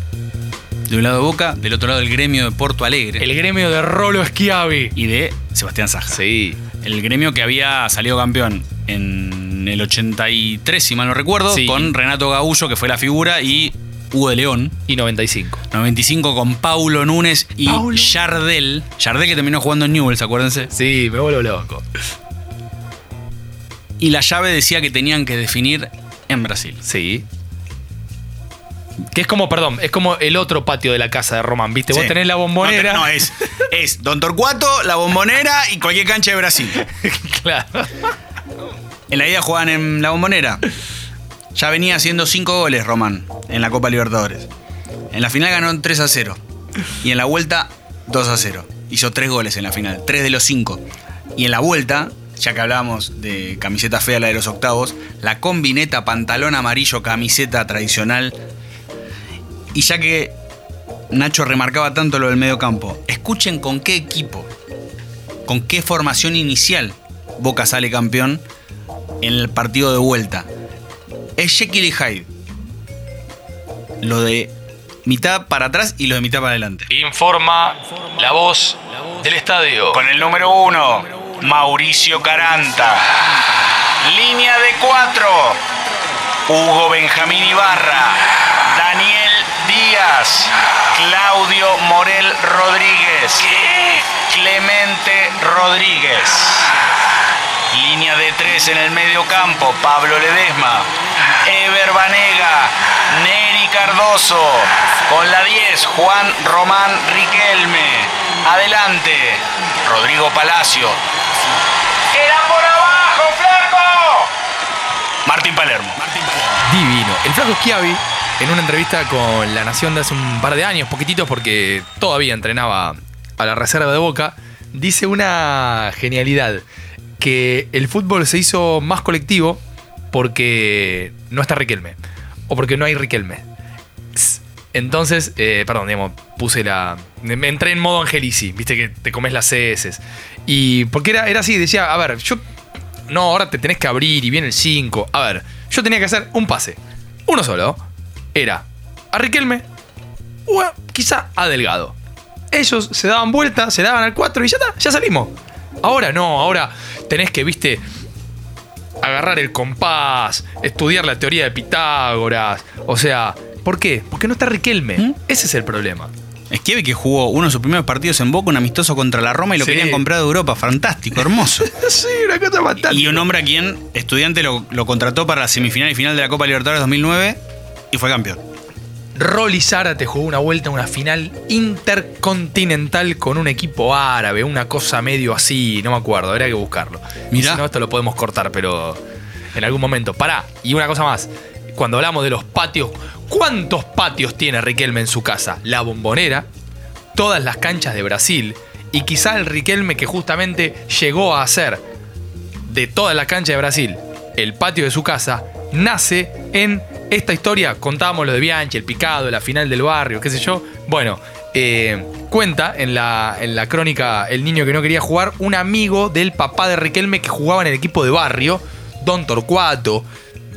De un lado Boca, del otro lado el gremio de Porto Alegre. El gremio de Rolo Schiavi. Y de Sebastián Saja. Sí. El gremio que había salido campeón en el 83, si mal no recuerdo, Sí. con Renato Gaullo, que fue la figura, y Hugo de León. Y 95. 95 con Paulo Núñez y Jardel. Jardel que terminó jugando en Newell's, acuérdense. Sí, me vuelvo loco. Y la llave decía que tenían que definir en Brasil. Sí. Que es como, perdón, es como el otro patio de la casa de Román, ¿viste? Vos tenés la bombonera. No, no, es, es Don Torcuato, la bombonera y cualquier cancha de Brasil. claro. En la ida jugaban en la bombonera. Ya venía haciendo 5 goles Román en la Copa Libertadores. En la final ganó 3 a 0. Y en la vuelta 2 a 0. Hizo 3 goles en la final, 3 de los 5. Y en la vuelta, ya que hablábamos de camiseta fea, la de los octavos, la combineta, pantalón amarillo, camiseta tradicional. Y ya que Nacho remarcaba tanto lo del medio campo, escuchen con qué equipo, con qué formación inicial Boca sale campeón en el partido de vuelta. Es Jekyll y Hyde. Lo de mitad para atrás y lo de mitad para adelante. Informa la voz del estadio. Con el número uno, Mauricio Caranta. Línea de cuatro, Hugo Benjamín Ibarra. Daniel Díaz. Claudio Morel Rodríguez. Clemente Rodríguez. Línea de tres en el medio campo, Pablo Ledesma. Ever Banega. Neri Cardoso. Con la 10, Juan Román Riquelme. Adelante, Rodrigo Palacio. ¡Queda por abajo, flaco! Martín Palermo. Divino. El flaco Schiavi, en una entrevista con La Nación de hace un par de años, poquititos porque todavía entrenaba a la reserva de Boca, dice una genialidad, que el fútbol se hizo más colectivo porque no está Riquelme, o porque no hay Riquelme. Entonces, eh, perdón, digamos, puse la. Me entré en modo Angelici, viste que te comes las CS. Y porque era, era así, decía, a ver, yo. No, ahora te tenés que abrir y viene el 5. A ver, yo tenía que hacer un pase. Uno solo. Era a Riquelme o quizá a Delgado. Ellos se daban vuelta, se daban al 4 y ya está, ya salimos. Ahora no, ahora tenés que, viste, agarrar el compás, estudiar la teoría de Pitágoras. O sea, ¿por qué? Porque no está Riquelme. Ese es el problema. Esquiave que jugó uno de sus primeros partidos en Boca, un amistoso contra la Roma y lo Sí. querían comprar de Europa. Fantástico, hermoso. sí, una cosa fantástica. Y un hombre a quien estudiante lo, lo contrató para la semifinal y final de la Copa Libertadores 2009 y fue campeón. Rolly Zárate jugó una vuelta, una final intercontinental con un equipo árabe, una cosa medio así, no me acuerdo, habría que buscarlo. Mirá. Si no, esto lo podemos cortar, pero en algún momento. Pará, y una cosa más. Cuando hablamos de los patios, ¿cuántos patios tiene Riquelme en su casa? La bombonera, todas las canchas de Brasil, y quizá el Riquelme que justamente llegó a hacer de toda la cancha de Brasil, el patio de su casa, nace en esta historia. Contábamos lo de Bianchi, el picado, la final del barrio, qué sé yo. Bueno, eh, cuenta en la, en la crónica El niño que no quería jugar, un amigo del papá de Riquelme que jugaba en el equipo de barrio, Don Torcuato,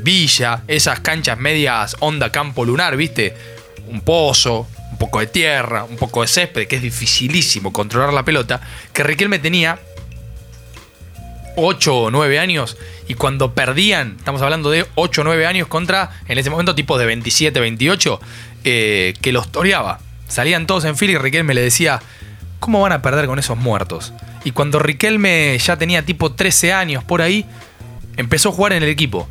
Villa, esas canchas medias onda campo lunar, ¿viste? Un pozo, un poco de tierra, un poco de césped, que es dificilísimo controlar la pelota, que Riquelme tenía 8 o 9 años y cuando perdían, estamos hablando de 8 o 9 años contra, en ese momento, tipos de 27, 28, eh, que los toreaba. Salían todos en fila y Riquelme le decía, ¿cómo van a perder con esos muertos? Y cuando Riquelme ya tenía tipo 13 años por ahí, empezó a jugar en el equipo.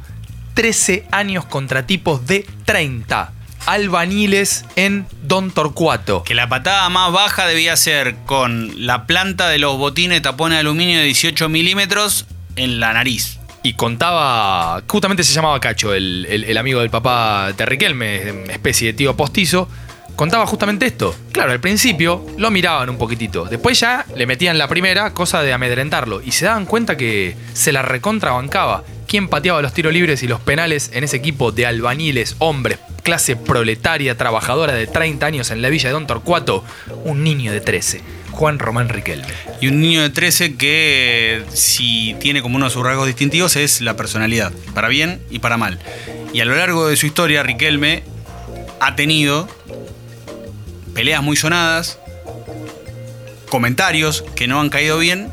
13 años contra tipos de 30. Albaniles en Don Torcuato. Que la patada más baja debía ser con la planta de los botines tapones de aluminio de 18 milímetros en la nariz. Y contaba, justamente se llamaba Cacho, el, el- el amigo del papá de Riquelme, especie de tío postizo. Contaba justamente esto. Claro, al principio lo miraban un poquitito. Después ya le metían la primera, cosa de amedrentarlo. Y se daban cuenta que se la recontrabancaba. ¿Quién pateaba los tiros libres y los penales en ese equipo de albañiles, hombres, clase proletaria, trabajadora de 30 años en la villa de Don Torcuato? Un niño de 13, Juan Román Riquelme. Y un niño de 13 que si tiene como uno de sus rasgos distintivos es la personalidad, para bien y para mal. Y a lo largo de su historia, Riquelme ha tenido peleas muy sonadas, comentarios que no han caído bien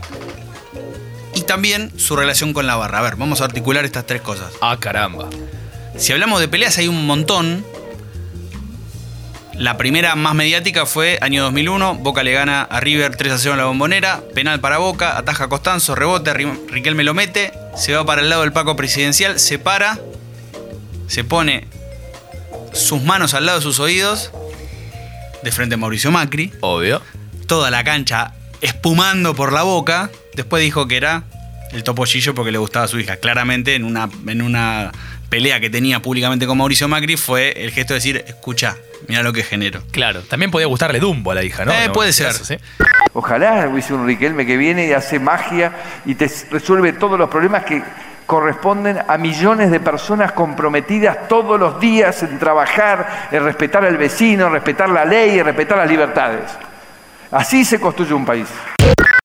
y también su relación con la barra. A ver, vamos a articular estas tres cosas. Ah, caramba. Si hablamos de peleas hay un montón, La primera más mediática fue año 2001, Boca le gana a River 3 a 0 en la bombonera, penal para Boca, ataja Costanzo, rebote, Ri- Riquelme lo mete, se va para el lado del Paco presidencial, se para, se pone sus manos al lado de sus oídos, de frente a Mauricio Macri. Obvio. Toda la cancha espumando por la boca. Después dijo que era el topollillo porque le gustaba a su hija. Claramente en una, en una pelea que tenía públicamente con Mauricio Macri fue el gesto de decir, escucha, mira lo que genero. Claro, también podía gustarle Dumbo a la hija, ¿no? Eh, puede ser. caso, ¿sí? Ojalá hubiese un Riquelme que viene y hace magia y te resuelve todos los problemas que corresponden a millones de personas comprometidas todos los días en trabajar, en respetar al vecino, en respetar la ley, en respetar las libertades. Así se construye un país.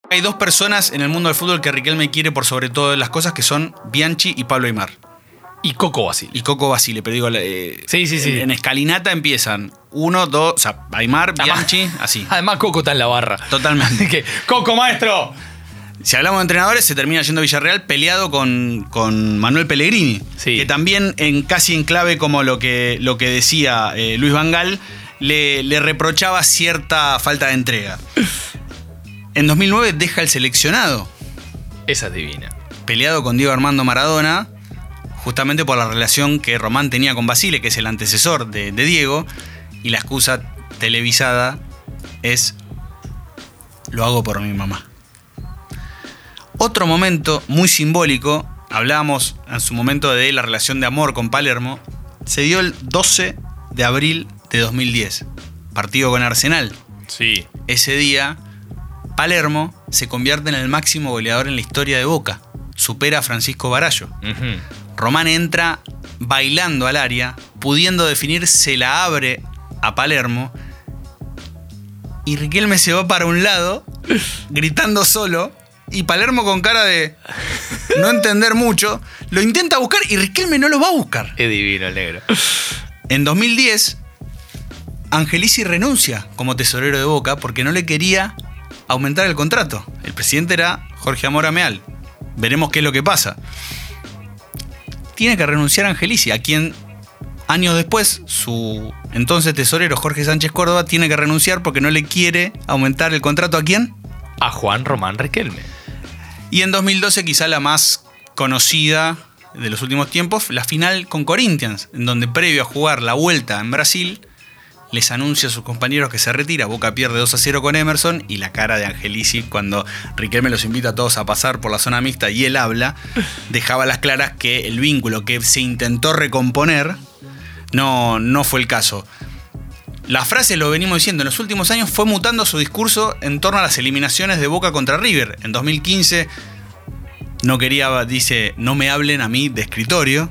Hay dos personas en el mundo del fútbol que Riquelme quiere por sobre todas las cosas, que son Bianchi y Pablo Aymar. Y Coco Basile. Y Coco Basile, pero digo, eh, Sí, sí, sí. En, en escalinata empiezan uno, dos, o sea, Aymar, Bianchi, así. Además, Coco está en la barra. Totalmente. que, Coco, maestro. Si hablamos de entrenadores, se termina yendo Villarreal peleado con, con Manuel Pellegrini. Que también en casi en clave como lo que, lo que decía eh, Luis Vangal, le, le reprochaba cierta falta de entrega. En 2009 deja el seleccionado. Esa es divina. Peleado con Diego Armando Maradona, justamente por la relación que Román tenía con Basile, que es el antecesor de, de Diego, y la excusa televisada es lo hago por mi mamá. Otro momento muy simbólico, hablábamos en su momento de la relación de amor con Palermo, se dio el 12 de abril de 2010, partido con Arsenal. Sí. Ese día, Palermo se convierte en el máximo goleador en la historia de Boca, supera a Francisco Barallo. Román entra bailando al área, pudiendo definir, se la abre a Palermo. Y Riquelme se va para un lado, gritando solo. Y Palermo con cara de no entender mucho, lo intenta buscar y Riquelme no lo va a buscar. Es divino el negro. En 2010, Angelici renuncia como tesorero de Boca porque no le quería aumentar el contrato. El presidente era Jorge Amora Meal. Veremos qué es lo que pasa. Tiene que renunciar Angelici, a quien años después su entonces tesorero Jorge Sánchez Córdoba tiene que renunciar porque no le quiere aumentar el contrato a quién? A Juan Román Riquelme. Y en 2012 quizá la más conocida de los últimos tiempos, la final con Corinthians, en donde previo a jugar la vuelta en Brasil, les anuncia a sus compañeros que se retira, Boca pierde 2 a 0 con Emerson y la cara de Angelici cuando Riquelme los invita a todos a pasar por la zona mixta y él habla, dejaba las claras que el vínculo que se intentó recomponer no, no fue el caso. La frase, lo venimos diciendo, en los últimos años fue mutando su discurso en torno a las eliminaciones de Boca contra River. En 2015 no quería, dice, no me hablen a mí de escritorio.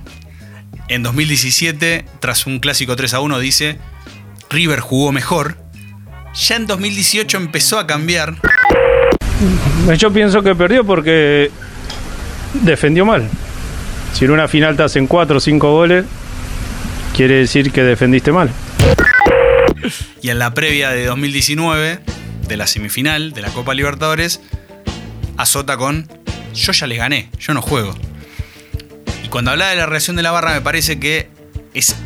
En 2017, tras un clásico 3 a 1, dice, River jugó mejor. Ya en 2018 empezó a cambiar. Yo pienso que perdió porque defendió mal. Si en una final te hacen 4 o 5 goles, quiere decir que defendiste mal. Y en la previa de 2019, de la semifinal de la Copa Libertadores, azota con yo ya les gané, yo no juego. Y cuando hablaba de la reacción de la barra me parece que es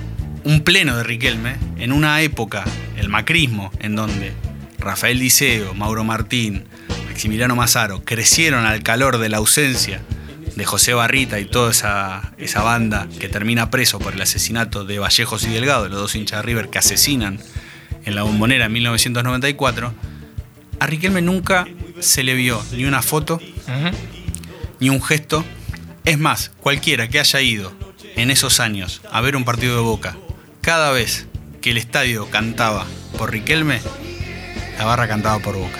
un pleno de Riquelme en una época, el macrismo, en donde Rafael Diceo, Mauro Martín, Maximiliano Mazaro crecieron al calor de la ausencia de José Barrita y toda esa, esa banda que termina preso por el asesinato de Vallejos y Delgado, los dos hinchas de River que asesinan en la bombonera en 1994, a Riquelme nunca se le vio ni una foto, ni un gesto. Es más, cualquiera que haya ido en esos años a ver un partido de Boca, cada vez que el estadio cantaba por Riquelme, la barra cantaba por Boca.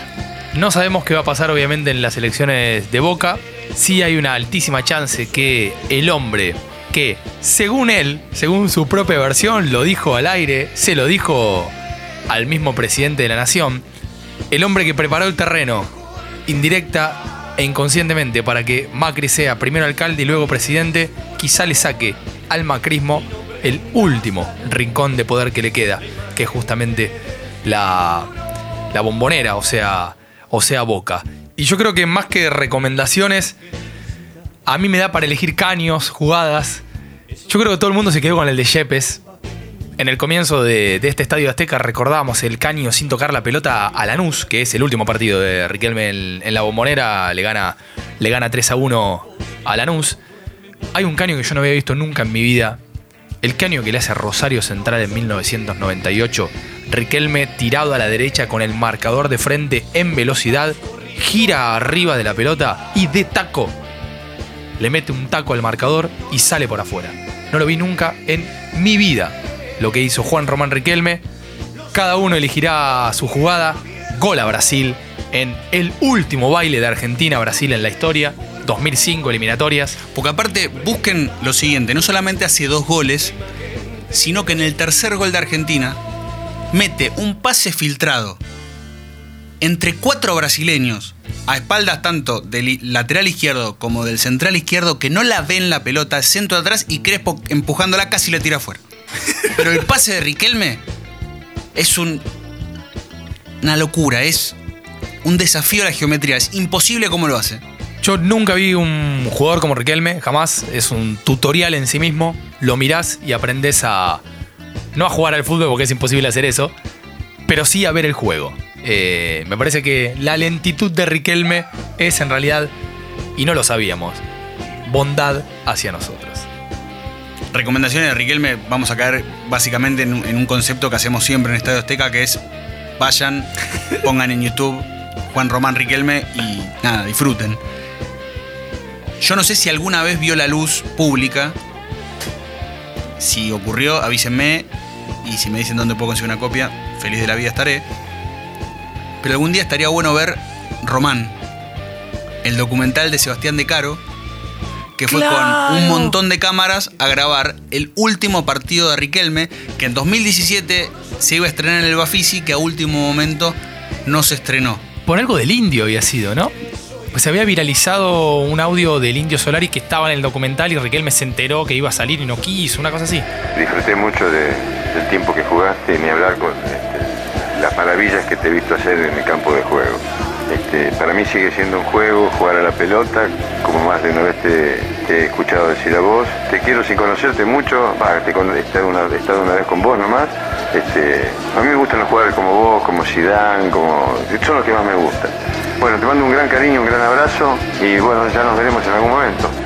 No sabemos qué va a pasar obviamente en las elecciones de Boca. Sí hay una altísima chance que el hombre que, según él, según su propia versión, lo dijo al aire, se lo dijo al mismo presidente de la nación, el hombre que preparó el terreno indirecta e inconscientemente para que Macri sea primero alcalde y luego presidente, quizá le saque al macrismo el último rincón de poder que le queda, que es justamente la, la bombonera, o sea, o sea, Boca. Y yo creo que más que recomendaciones, a mí me da para elegir caños, jugadas. Yo creo que todo el mundo se quedó con el de Yepes. En el comienzo de, este estadio Azteca recordábamos el caño sin tocar la pelota a Lanús, que es el último partido de Riquelme en, en la bombonera, le gana, le gana 3 a 1 a Lanús. Hay un caño que yo no había visto nunca en mi vida, el caño que le hace Rosario Central en 1998. Riquelme tirado a la derecha con el marcador de frente en velocidad, gira arriba de la pelota y de taco le mete un taco al marcador y sale por afuera. No lo vi nunca en mi vida lo que hizo Juan Román Riquelme. Cada uno elegirá su jugada. Gol a Brasil en el último baile de Argentina-Brasil en la historia. 2005 eliminatorias. Porque aparte, busquen lo siguiente: no solamente hace dos goles, sino que en el tercer gol de Argentina mete un pase filtrado entre cuatro brasileños a espaldas tanto del lateral izquierdo como del central izquierdo que no la ven la pelota, centro atrás y Crespo empujándola casi le tira afuera. Pero el pase de Riquelme es un, una locura, es un desafío a la geometría, es imposible cómo lo hace. Yo nunca vi un jugador como Riquelme, jamás. Es un tutorial en sí mismo. Lo mirás y aprendes a. No a jugar al fútbol porque es imposible hacer eso, pero sí a ver el juego. Eh, me parece que la lentitud de Riquelme es en realidad, y no lo sabíamos, bondad hacia nosotros. Recomendaciones de Riquelme, vamos a caer básicamente en, en un concepto que hacemos siempre en Estadio Azteca, que es vayan, pongan en YouTube Juan Román Riquelme y nada, disfruten. Yo no sé si alguna vez vio la luz pública. Si ocurrió, avísenme. Y si me dicen dónde puedo conseguir una copia, feliz de la vida estaré. Pero algún día estaría bueno ver Román, el documental de Sebastián De Caro, que fue ¡Claro! con un montón de cámaras a grabar el último partido de Riquelme, que en 2017 se iba a estrenar en el Bafisi, que a último momento no se estrenó. Por algo del indio había sido, ¿no? Pues se había viralizado un audio del indio Solari que estaba en el documental y Riquelme se enteró que iba a salir y no quiso, una cosa así. Disfruté mucho de- del tiempo que jugaste, ni hablar con este, las maravillas que te he visto hacer en el campo de juego. Este, para mí sigue siendo un juego, jugar a la pelota, como más de una vez te, he escuchado decir a vos. Te quiero sin conocerte mucho, va, te he estado una, he una vez con vos nomás. Este, a mí me gustan los jugadores como vos, como Zidane, como, son los que más me gustan. Bueno, te mando un gran cariño, un gran abrazo y bueno, ya nos veremos en algún momento.